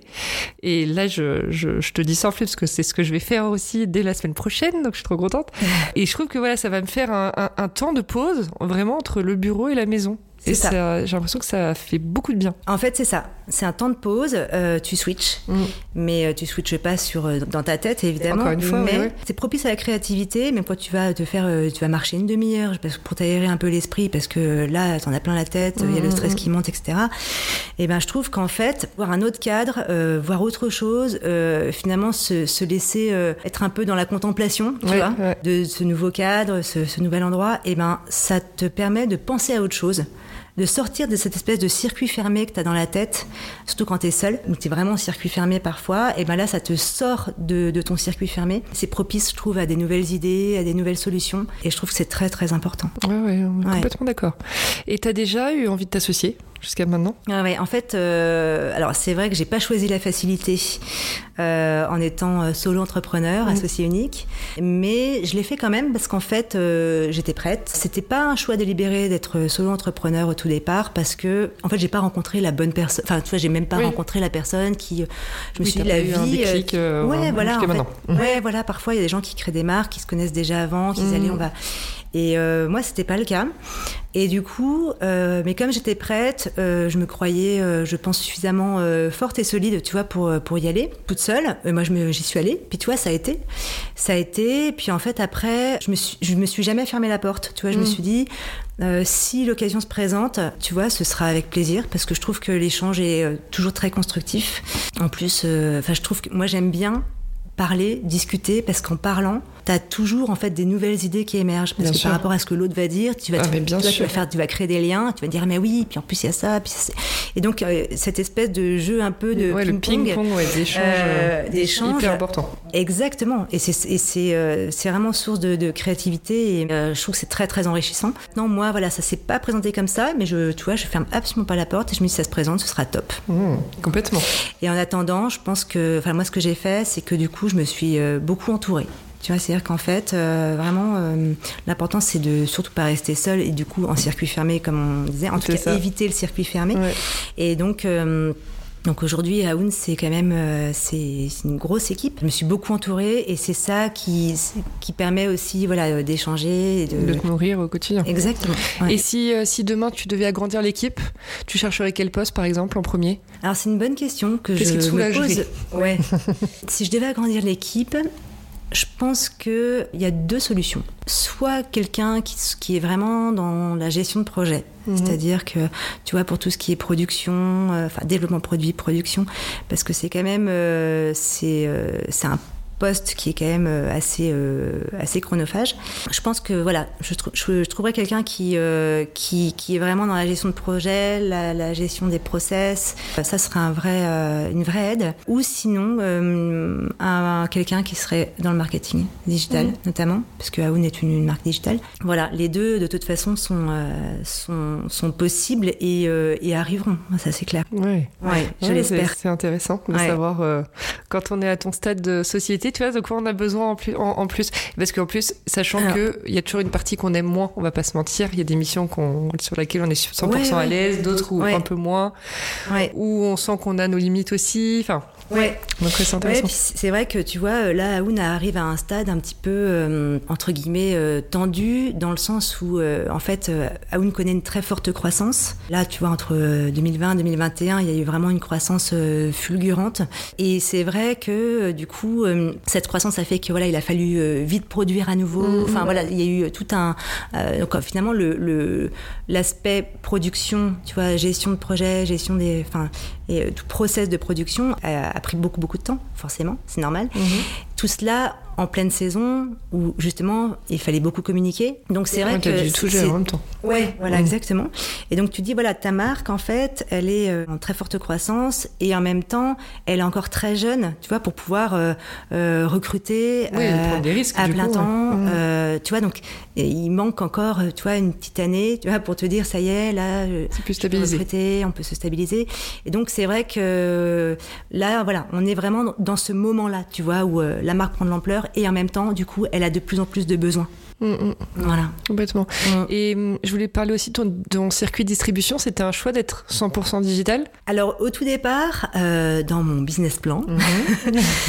Et là, je, je, je te dis sans plus, parce que c'est ce que je vais faire aussi dès la semaine prochaine, donc je suis trop contente. et je trouve que voilà, ça va me faire un, un, un temps de pause, vraiment, entre le bureau et la maison. Et ça. j'ai l'impression que ça fait beaucoup de bien. En fait, c'est ça. C'est un temps de pause. Euh, tu switches, mm. mais euh, tu switches pas sur euh, dans ta tête évidemment. Encore une fois, mais c'est propice à la créativité. Même quand tu vas te faire, tu vas marcher une demi-heure pour t'aérer un peu l'esprit, parce que là, t'en as plein la tête. Il y a le mm, stress mm, qui monte, etc. Et ben, je trouve qu'en fait, voir un autre cadre, voir autre chose, finalement, se, se laisser être un peu dans la contemplation, tu vois, de ce nouveau cadre, ce, ce nouvel endroit. Et ben, ça te permet de penser à autre chose de sortir de cette espèce de circuit fermé que tu as dans la tête, surtout quand tu es seul, où tu es vraiment en circuit fermé parfois, et ben là ça te sort de, ton circuit fermé. C'est propice, je trouve, à des nouvelles idées, à des nouvelles solutions, et je trouve que c'est très très important. Ouais, ouais, complètement d'accord. Et tu as déjà eu envie de t'associer? Jusqu'à maintenant? Ah ouais, En fait, euh, alors c'est vrai que j'ai pas choisi la facilité euh, en étant euh, solo entrepreneur, mmh. associé unique, mais je l'ai fait quand même parce qu'en fait, j'étais prête. C'était pas un choix délibéré d'être solo entrepreneur au tout départ parce que en fait, j'ai pas rencontré la bonne personne. Enfin, tu vois, j'ai même pas rencontré la personne qui. Je me suis dit la vie. Un déclic, ouais, voilà. En fait, ouais, voilà. Parfois, il y a des gens qui créent des marques, qui se connaissent déjà avant, qui disent allez, on va. Et euh, moi, c'était pas le cas. Et du coup, euh, mais comme j'étais prête, euh, je me croyais, euh, je pense, suffisamment forte et solide, tu vois, pour, pour y aller, toute seule. Et moi, j'y suis allée. Puis, tu vois, ça a été. Ça a été. Puis, en fait, après, je me suis, je me suis jamais fermé la porte. Tu vois, je me mm. suis dit, si l'occasion se présente, tu vois, ce sera avec plaisir parce que je trouve que l'échange est toujours très constructif. En plus, enfin, je trouve que moi, j'aime bien parler, discuter, parce qu'en parlant, tu as toujours en fait des nouvelles idées qui émergent. Parce que par rapport à ce que l'autre va dire, tu vas, ah, bien tu, vas faire, tu vas créer des liens, tu vas dire mais oui, puis en plus il y a ça, puis et donc euh, cette espèce de jeu un peu de ping-pong, ping ouais, euh, d'échanges, hyper important. Exactement, et c'est c'est euh, vraiment source de, de créativité et je trouve que c'est très très enrichissant. Non, moi voilà, ça s'est pas présenté comme ça, mais je, tu vois, je ferme absolument pas la porte et je me dis ça se présente, ce sera top. Mmh, complètement. Et en attendant, je pense que, enfin moi ce que j'ai fait, c'est que du coup je me suis beaucoup entourée. Tu vois, c'est-à-dire qu'en fait, euh, vraiment, euh, l'important c'est de surtout pas rester seul et du coup en circuit fermé, comme on disait, en tout cas éviter le circuit fermé. Et donc. Euh, donc aujourd'hui, Aoun, c'est quand même c'est une grosse équipe. Je me suis beaucoup entourée et c'est ça qui, qui permet aussi voilà, d'échanger. De... de te nourrir au quotidien. Exactement. Et si, si demain tu devais agrandir l'équipe, tu chercherais quel poste par exemple en premier? Alors c'est une bonne question que je me pose. Ouais. si je devais agrandir l'équipe, je pense qu'il y a deux solutions. Soit quelqu'un qui, qui, est vraiment dans la gestion de projet, mhm. c'est-à-dire que, tu vois, pour tout ce qui est production, euh, enfin développement produit, production, parce que c'est quand même, euh, c'est euh, un poste qui est quand même euh, assez, euh, assez chronophage. Je pense que voilà, je, je, trouverais quelqu'un qui, euh, qui, qui, est vraiment dans la gestion de projet, la, gestion des process. Ça serait un vrai, une vraie aide. Ou sinon, un, quelqu'un qui serait dans le marketing digital, mmh. notamment, parce que Aoun est une, marque digitale. Voilà, les deux, de toute façon, sont, sont, sont possibles et, et arriveront. Ça, c'est clair. Oui, ouais, je l'espère. C'est intéressant de savoir quand on est à ton stade de société tu vois, de quoi on a besoin en plus. En, plus. Parce qu'en plus, sachant qu'il y a toujours une partie qu'on aime moins, on va pas se mentir, il y a des missions sur lesquelles on est 100% à l'aise, d'autres où un peu moins, où on sent qu'on a nos limites aussi. Enfin, Ouais. Donc c'est intéressant. c'est vrai que tu vois, là, Aoun arrive à un stade un petit peu, euh, entre guillemets, euh, tendu, dans le sens où, euh, en fait, Aoun connaît une très forte croissance. Là, tu vois, entre 2020 et 2021, il y a eu vraiment une croissance fulgurante. Et c'est vrai que, du coup, cette croissance a fait que voilà, il a fallu euh, vite produire à nouveau. Mm-hmm. Enfin voilà, il y a eu tout un euh, donc finalement le l'aspect production, tu vois, gestion de projet, gestion des enfin et euh, tout process de production a, pris beaucoup beaucoup de temps, forcément, c'est normal. Mm-hmm. Tout cela en pleine saison où justement il fallait beaucoup communiquer. Donc c'est vrai que dû tout gérer en même temps. Ouais, voilà, exactement. Et donc tu dis, voilà, ta marque, en fait, elle est euh, en très forte croissance et en même temps, elle est encore très jeune, tu vois, pour pouvoir euh, euh, recruter Oui, euh, prendre des risques, à du plein coup, ouais. temps. Mm. euh, tu vois, donc il manque encore, tu vois, une petite année, tu vois, pour te dire, ça y est, là, C'est plus stabilisé. recruter, on peut se stabiliser. Et donc c'est vrai que là, voilà, on est vraiment dans- ce moment-là, tu vois, où la marque prend de l'ampleur et en même temps, du coup, elle a de plus en plus de besoins. Mm, mm, Voilà. complètement. Mm. Et hum, je voulais parler aussi de ton, de ton circuit de distribution. C'était un choix d'être 100% digital? Alors au tout départ, euh, dans mon business plan,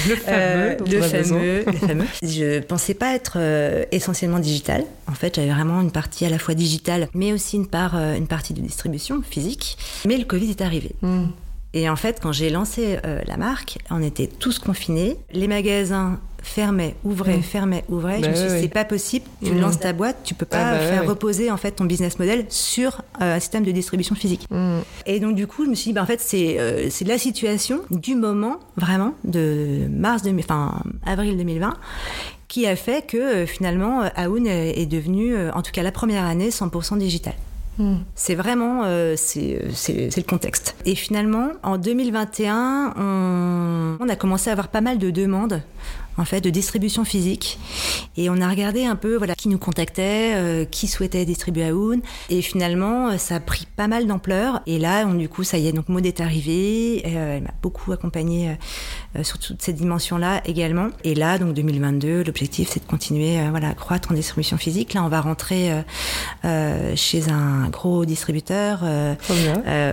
Le fameux. Euh, le, fameux, le fameux. Je pensais pas être euh, essentiellement digital. En fait, j'avais vraiment une partie à la fois digitale, mais aussi une, part, euh, une partie de distribution physique. Mais le Covid est arrivé. Mm. Et en fait, quand j'ai lancé la marque, on était tous confinés. Les magasins fermaient, ouvraient, Mm. fermaient, ouvraient. Bah je me suis dit, c'est pas possible. Tu Mm. lances ta boîte, tu peux pas Ah bah faire reposer en fait ton business model sur euh, un système de distribution physique. Mm. Et donc du coup, je me suis dit, bah, en fait, c'est euh, c'est la situation du moment, vraiment, de mars 2000, enfin avril 2020, qui a fait que euh, finalement, Aoun est est devenu, euh, en tout cas la première année, 100% digital. Mm. C'est vraiment, euh, c'est le contexte. Et finalement, en 2021, on, on a commencé à avoir pas mal de demandes en fait de distribution physique. Et on a regardé un peu voilà qui nous contactait euh, qui souhaitait distribuer Aoun et finalement euh, ça a pris pas mal d'ampleur. Et là on, du coup ça y est donc Maud est arrivée. Euh, elle m'a beaucoup accompagnée euh, sur toute cette dimension là également. Et là donc 2022 l'objectif c'est de continuer voilà à croître en distribution physique. Là on va rentrer chez un gros distributeur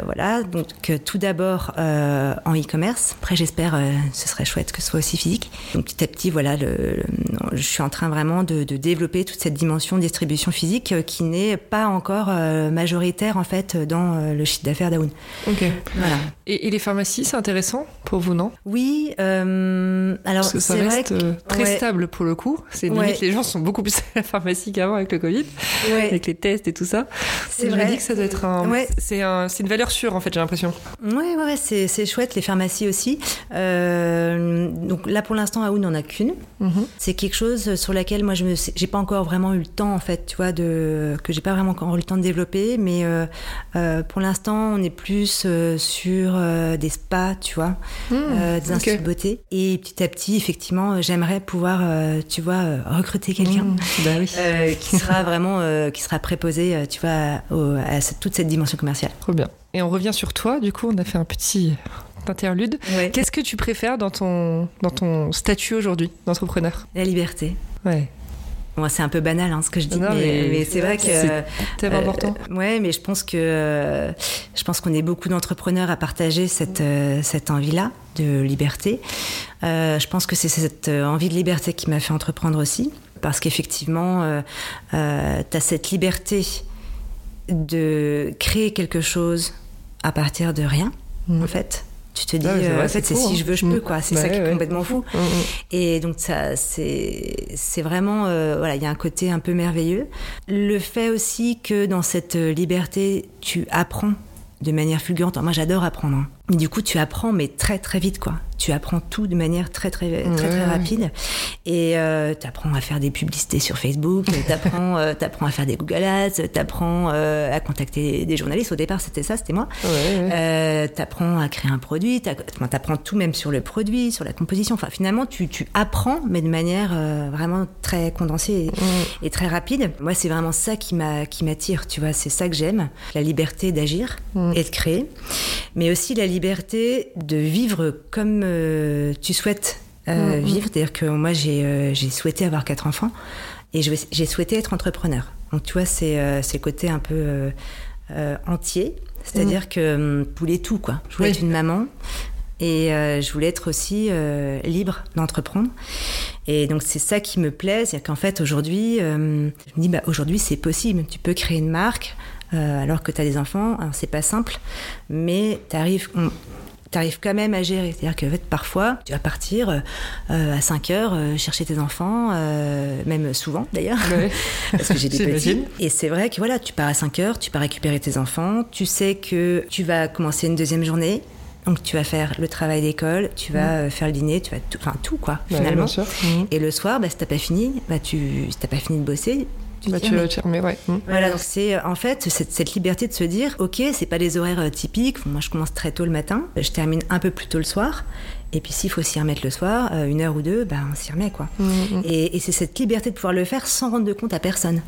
voilà, donc tout d'abord en e-commerce. Après, j'espère, ce serait chouette que ce soit aussi physique. Donc petit à petit, voilà, le, le- je suis en train vraiment de, de développer toute cette dimension de distribution physique euh, qui n'est pas encore euh, majoritaire en fait dans euh, le chiffre d'affaires d'Aoun. Ok. Voilà. Et, et les pharmacies, c'est intéressant pour vous, non? Oui, euh, alors Parce que ça c'est vrai reste euh, très ouais. stable pour le coup. C'est Ouais. limite, les gens sont beaucoup plus à la pharmacie qu'avant avec le Covid, que ouais, avec les tests et tout ça. c'est je vrai. me dis que ça doit être un. C'est un, une valeur sûre en fait, j'ai l'impression. Ouais, ouais, c'est, chouette, les pharmacies aussi. Euh, donc là, pour l'instant, Aoun n'en a Mhm. C'est quelque chose sur laquelle moi je me j'ai pas encore vraiment eu le temps en fait tu vois de que j'ai pas vraiment encore eu le temps de développer mais euh, euh, pour l'instant on est plus euh, sur des spas tu vois des Hmm, ok. instituts de beauté et petit à petit effectivement j'aimerais pouvoir tu vois recruter quelqu'un Mmh. Bah oui. qui sera vraiment qui sera préposé tu vois au- à cette- toute cette dimension commerciale Trop bien. Et on revient sur toi, du coup, on a fait un petit interlude. ouais. Qu'est-ce que tu préfères dans ton, dans ton statut aujourd'hui d'entrepreneur? La liberté Ouais. Bon, c'est un peu banal hein, ce que je dis, Non, mais, mais mais c'est vrai que c'est tellement Euh, important. Ouais, mais je pense que euh, je pense qu'on est beaucoup d'entrepreneurs à partager cette euh, cette envie-là de liberté. Euh, je pense que c'est cette euh, envie de liberté qui m'a fait entreprendre aussi, parce qu'effectivement, euh, euh, tu as cette liberté de créer quelque chose à partir de rien, Mm. en fait. Tu te dis, Ah ouais, euh, en fait, c'est si hein. je veux, je peux, quoi. C'est Bah ça qui est ouais. complètement fou. Mm, mm. Et donc ça, c'est vraiment euh, voilà, il y a un côté un peu merveilleux. Le fait aussi que dans cette euh, liberté, tu apprends de manière fulgurante. Alors, moi, j'adore apprendre. hein. Du coup, tu apprends, mais très très vite, quoi. Tu apprends tout de manière très très très très, rapide. Et euh, tu apprends à faire des publicités sur Facebook. Tu apprends, à faire des Google Ads. Tu apprends à contacter des journalistes. Au départ, c'était ça, c'était moi. Ouais, ouais. Euh, t'apprends à créer un produit, enfin, t'apprends tout même sur le produit, sur la composition. Enfin, finalement, tu, tu apprends, mais de manière euh, vraiment très condensée et, et très rapide. Moi, c'est vraiment ça qui m'a qui m'attire. Tu vois, c'est ça que j'aime, la liberté d'agir et de créer, mais aussi la liberté de vivre comme euh, tu souhaites euh, Mm, mm. vivre. C'est-à-dire que moi, j'ai euh, j'ai souhaité avoir quatre enfants et j'ai souhaité être entrepreneur. Donc, tu vois, c'est c'est le côté un peu entier. C'est-à-dire que hum, je voulais tout, quoi. Je voulais Oui. être une maman et euh, je voulais être aussi euh, libre d'entreprendre. Et donc, c'est ça qui me plaît. C'est-à-dire qu'en fait, aujourd'hui, euh, je me dis, bah, aujourd'hui, c'est possible. Tu peux créer une marque euh, alors que tu as des enfants. C'est pas simple, mais tu arrives. T'arrives quand même à gérer. C'est-à-dire que en fait, parfois, tu vas partir euh, à 5 heures euh, chercher tes enfants, euh, même souvent d'ailleurs, Ouais. parce que j'ai des petits. Et c'est vrai que voilà, tu pars à 5 heures, tu pars récupérer tes enfants, tu sais que tu vas commencer une deuxième journée, Donc tu vas faire le travail d'école, tu vas euh, faire le dîner, tu vas tout, enfin tout quoi Ouais, finalement. Et le soir, bah, si t'as pas fini, bah tu, si t'as pas fini de bosser, tu Bah, tu te fermer, ouais. Mhm. Voilà, donc c'est en fait cette, cette liberté de se dire, ok, c'est pas des horaires euh, typiques. Moi, je commence très tôt le matin, je termine un peu plus tôt le soir. Et puis s'il faut s'y remettre le soir, euh, une heure ou deux, bah, on s'y remet quoi. Mhm. Et, et c'est cette liberté de pouvoir le faire sans rendre de compte à personne.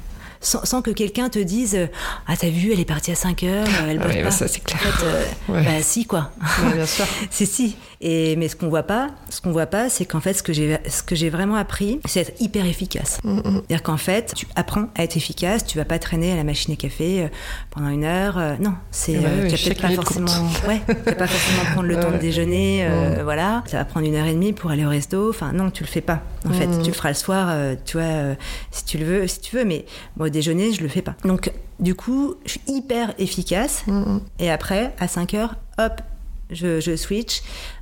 Sans, sans que quelqu'un te dise euh, Ah, t'as vu, elle est partie à 5 heures, elle bosse Ouais, bah, pas. ça, c'est clair. En fait, euh, Ouais. bah si, quoi. Ouais, bien sûr. C'est si. Et, mais ce qu'on voit pas, ce qu'on voit pas, c'est qu'en fait, ce que j'ai, ce que j'ai vraiment appris, c'est être hyper efficace. Mhm. C'est-à-dire qu'en fait, tu apprends à être efficace, tu vas pas traîner à la machine à café euh, pendant une heure. euh, non, c'est, Ouais, euh, ouais, tu vas peut-être pas forcément, ouais, tu vas pas forcément prendre le temps de déjeuner, euh, voilà. Ça va prendre une heure et demie pour aller au resto. Enfin, non, tu le fais pas. En fait, tu le feras le soir, euh, tu vois, euh, si tu le veux, si tu veux. Mais bon, au déjeuner, je le fais pas. Donc, du coup, je suis hyper efficace. Et après, à 5 heures, hop, je, je switch.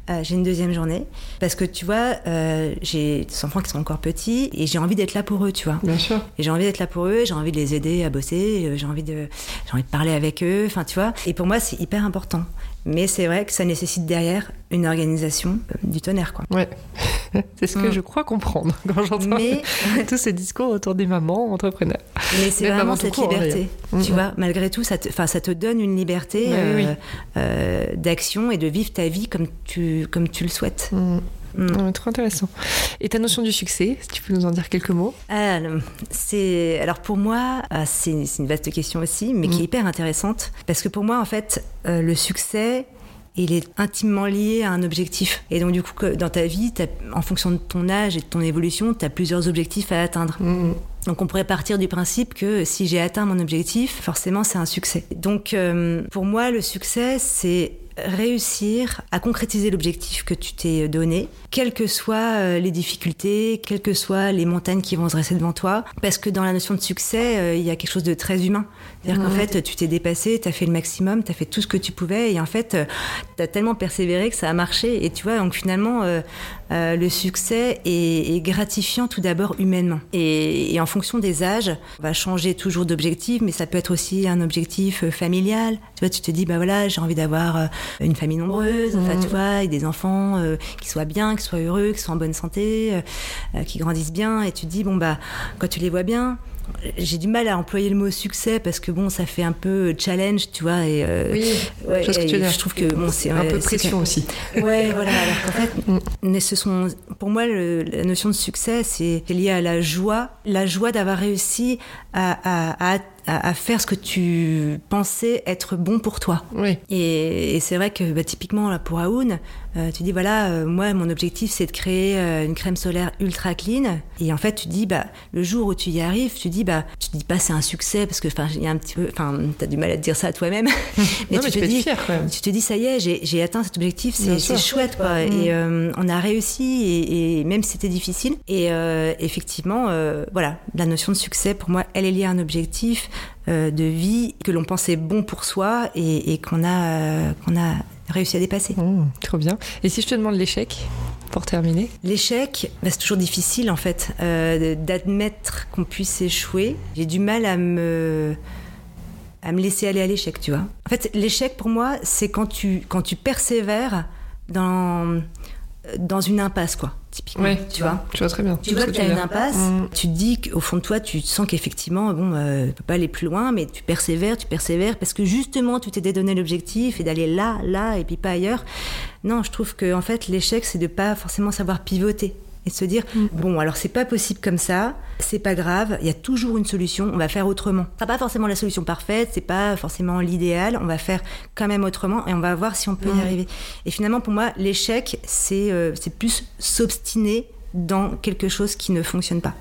Euh, j'ai une deuxième journée. Parce que tu vois, euh, j'ai des enfants qui sont encore petits et j'ai envie d'être là pour eux, tu vois. Bien sûr. Et j'ai envie d'être là pour eux, j'ai envie de les aider à bosser, euh, j'ai envie de, j'ai envie de parler avec eux, enfin tu vois. Et pour moi, c'est hyper important. Mais c'est vrai que ça nécessite derrière une organisation euh, du tonnerre, quoi. Ouais. c'est ce que Mm. je crois comprendre quand j'entends Mais, tous ces discours autour des mamans entrepreneurs. mais c'est vraiment cette court, liberté. Tu Mhm. vois, malgré tout, ça te, enfin, ça te donne une liberté euh, oui, euh, d'action et de vivre ta vie comme tu, comme tu le souhaites. Mm. Ouais, trop intéressant. Et ta notion du succès, si tu peux nous en dire quelques mots? C'est alors pour moi, ah, c'est une vaste question aussi, mais qui Mm. est hyper intéressante parce que pour moi, en fait, euh, le succès, il est intimement lié à un objectif. Et donc du coup, dans ta vie, en fonction de ton âge et de ton évolution, tu as plusieurs objectifs à atteindre. Mhm. Donc on pourrait partir du principe que si j'ai atteint mon objectif, forcément c'est un succès. Donc euh, pour moi, le succès, c'est réussir à concrétiser l'objectif que tu t'es donné, quelles que soient euh, les difficultés, quelles que soient les montagnes qui vont se dresser devant toi. Parce que dans la notion de succès, euh, il y a quelque chose de très humain. C'est-à-dire qu'en fait, tu t'es dépassé, tu as fait le maximum, tu as fait tout ce que tu pouvais, et en fait, tu as tellement persévéré que ça a marché. Et tu vois, donc finalement, euh, le succès est, est gratifiant tout d'abord humainement. Et, et en fonction des âges, on va changer toujours d'objectif, mais ça peut être aussi un objectif euh, familial. Tu vois, tu te dis, bah voilà, j'ai envie d'avoir euh, une famille nombreuse, enfin, Mhm. tu vois, et des enfants euh, qui soient bien, qui soient heureux, qui soient en bonne santé, euh, qui grandissent bien. Et tu te dis, bon, bah, quand tu les vois bien, j'ai du mal à employer le mot succès parce que bon, ça fait un peu challenge, tu vois. Et, euh, Oui, ouais, je que tu trouve que bon, c'est un ouais, peu pression aussi. Ouais, voilà. Alors qu'en fait, mais ce sont, pour moi, le- la notion de succès, c'est lié à la joie, la joie d'avoir réussi à, à, à, à- à faire ce que tu pensais être bon pour toi. Oui. Et, et c'est vrai que bah, typiquement là, pour Aoun, euh, tu dis voilà, euh, moi mon objectif c'est de créer euh, une crème solaire ultra clean. Et en fait tu dis bah le jour où tu y arrives, tu dis bah tu te dis pas c'est un succès parce que enfin il y a un petit peu, enfin t'as du mal à te dire ça à toi-même. mais non, mais tu tu te peux dis même. tu te dis ça y est, j'ai atteint cet objectif, c'est chouette quoi. Mm. Et on a réussi et, et même si c'était difficile. Et effectivement, voilà, la notion de succès pour moi, elle est liée à un objectif de vie que l'on pensait bon pour soi et, et qu'on a euh, qu'on a réussi à dépasser. Mhm, trop bien. Et si je te demande l'échec, pour terminer? L'échec, bah, c'est toujours difficile en fait euh, d'admettre qu'on puisse échouer. J'ai du mal à me à me laisser aller à l'échec, tu vois. En fait, l'échec pour moi, c'est quand tu quand tu persévères dans dans une impasse quoi, typiquement, Ouais, tu vois. Je vois très bien. Tu vois que tu as une impasse, Mm. tu te dis qu'au fond de toi, tu sens qu'effectivement, bon, euh, tu peux pas aller plus loin, mais tu persévères, tu persévères, parce que justement, tu t'es donné l'objectif et d'aller là, là, et puis pas ailleurs. Non, je trouve que en fait, l'échec, c'est de pas forcément savoir pivoter et de se dire Mm. bon, alors c'est pas possible comme ça, c'est pas grave, il y a toujours une solution, on va faire autrement. C'est pas forcément la solution parfaite, c'est pas forcément l'idéal, on va faire quand même autrement et on va voir si on peut y arriver. Et finalement, pour moi, l'échec, c'est euh, c'est plus s'obstiner dans quelque chose qui ne fonctionne pas.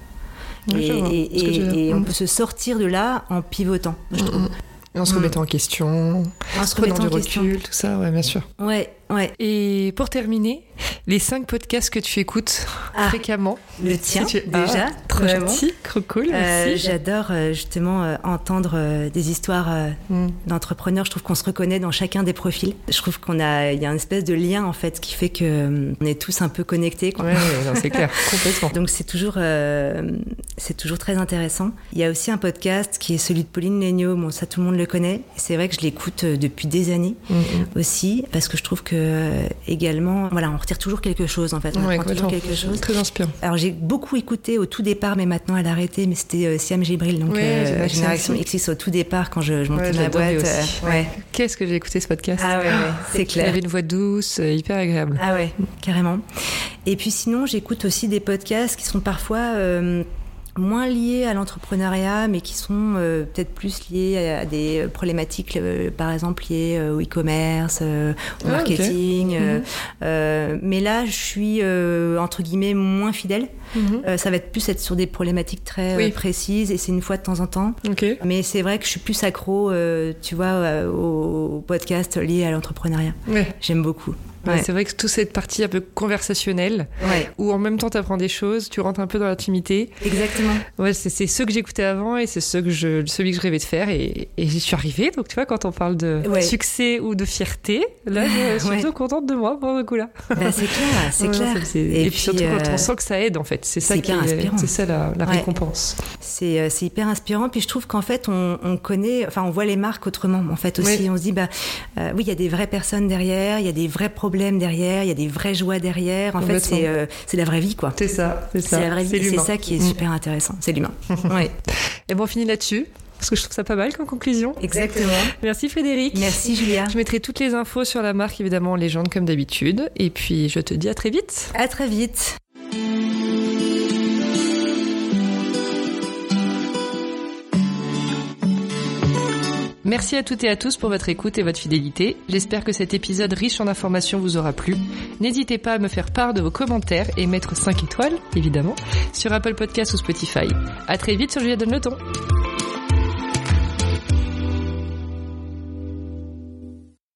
Et ce on Mm. peut se sortir de là en pivotant, je trouve. Mhm. Et en se remettant en question, En se remettant du en question. recul, tout ça, ouais, bien sûr. Ouais, ouais. Et pour terminer, les cinq podcasts que tu écoutes Ah. fréquemment. Le tien, Tu- déjà. Ah, trop gentil, trop cool. Euh. J'adore euh, justement euh, entendre euh, des histoires Mm. d'entrepreneurs. Je trouve qu'on se reconnaît dans chacun des profils. Je trouve qu'on a, il y a une espèce de lien en fait qui fait que on est tous un peu connectés. quoi. Ouais, c'est clair, complètement. Donc c'est toujours, c'est toujours très intéressant. Il y a aussi un podcast qui est celui de Pauline Legnaud. Bon, ça tout le monde le connaît. C'est vrai que je l'écoute depuis des années Mm, mm. aussi parce que je trouve que euh, également, voilà, on retire toujours quelque chose en fait. On Ouais, apprend toujours quelque chose. Très inspirant. Alors j'ai beaucoup écouté au tout départ, mais maintenant elle a arrêté. Mais c'était euh, Siam Gibril, donc Ouais, euh, Génération. XX au tout départ quand je, je montais Ouais, ma boîte. euh. Qu'est-ce que j'ai écouté ce podcast Ah ouais, ouais, c'est Il clair. avait une voix douce, hyper agréable. Ah ouais, carrément. Et puis sinon, j'écoute aussi des podcasts qui sont parfois moins liés à l'entrepreneuriat, mais qui sont euh, peut-être plus liés à des problématiques, euh, par exemple liées euh, au e-commerce, au Ah, marketing. Mhm. mais là, je suis entre guillemets moins fidèle. Mhm. Ça va être plus être sur des problématiques très Oui. précises, et c'est une fois de temps en temps. Mais c'est vrai que je suis plus accro, tu vois, euh, aux podcasts liés à l'entrepreneuriat. Ouais. J'aime beaucoup. Ouais. C'est vrai que toute cette partie un peu conversationnelle, Ouais, où en même temps tu apprends des choses, tu rentres un peu dans l'intimité. exactement. Ouais, c'est ceux que j'écoutais avant et c'est ceux que je, celui que je rêvais de faire et, et j'y suis arrivée. Donc tu vois, quand on parle de Ouais. succès ou de fierté, là je suis plutôt contente de moi pour le coup là. Bah, c'est clair, c'est clair. ça, Et, puis, surtout quand euh, on sent que ça aide en fait, c'est ça qui c'est ça la, récompense. c'est euh, c'est hyper inspirant. Puis je trouve qu'en fait, on, on connaît, enfin, on voit les marques autrement. En fait, aussi, on se dit, bah, euh, oui, il y a des vraies personnes derrière, il y a des vrais problèmes derrière, il y a des vraies joies derrière. En fait, c'est euh, la vraie vie, quoi. C'est ça, c'est ça. C'est la vraie vie. C'est l'humain. ça qui est Mm. super intéressant. C'est l'humain. oui, Et bon, on finit là-dessus parce que je trouve ça pas mal comme conclusion. exactement. Merci Frédéric. Merci, Julia. Je mettrai toutes les infos sur la marque évidemment en légende comme d'habitude et puis je te dis à très vite. À très vite. Merci à toutes et à tous pour votre écoute et votre fidélité. J'espère que cet épisode riche en informations vous aura plu. N'hésitez pas à me faire part de vos commentaires et mettre 5 étoiles, évidemment, sur Apple Podcasts ou Spotify. À très vite sur Julia Donne le.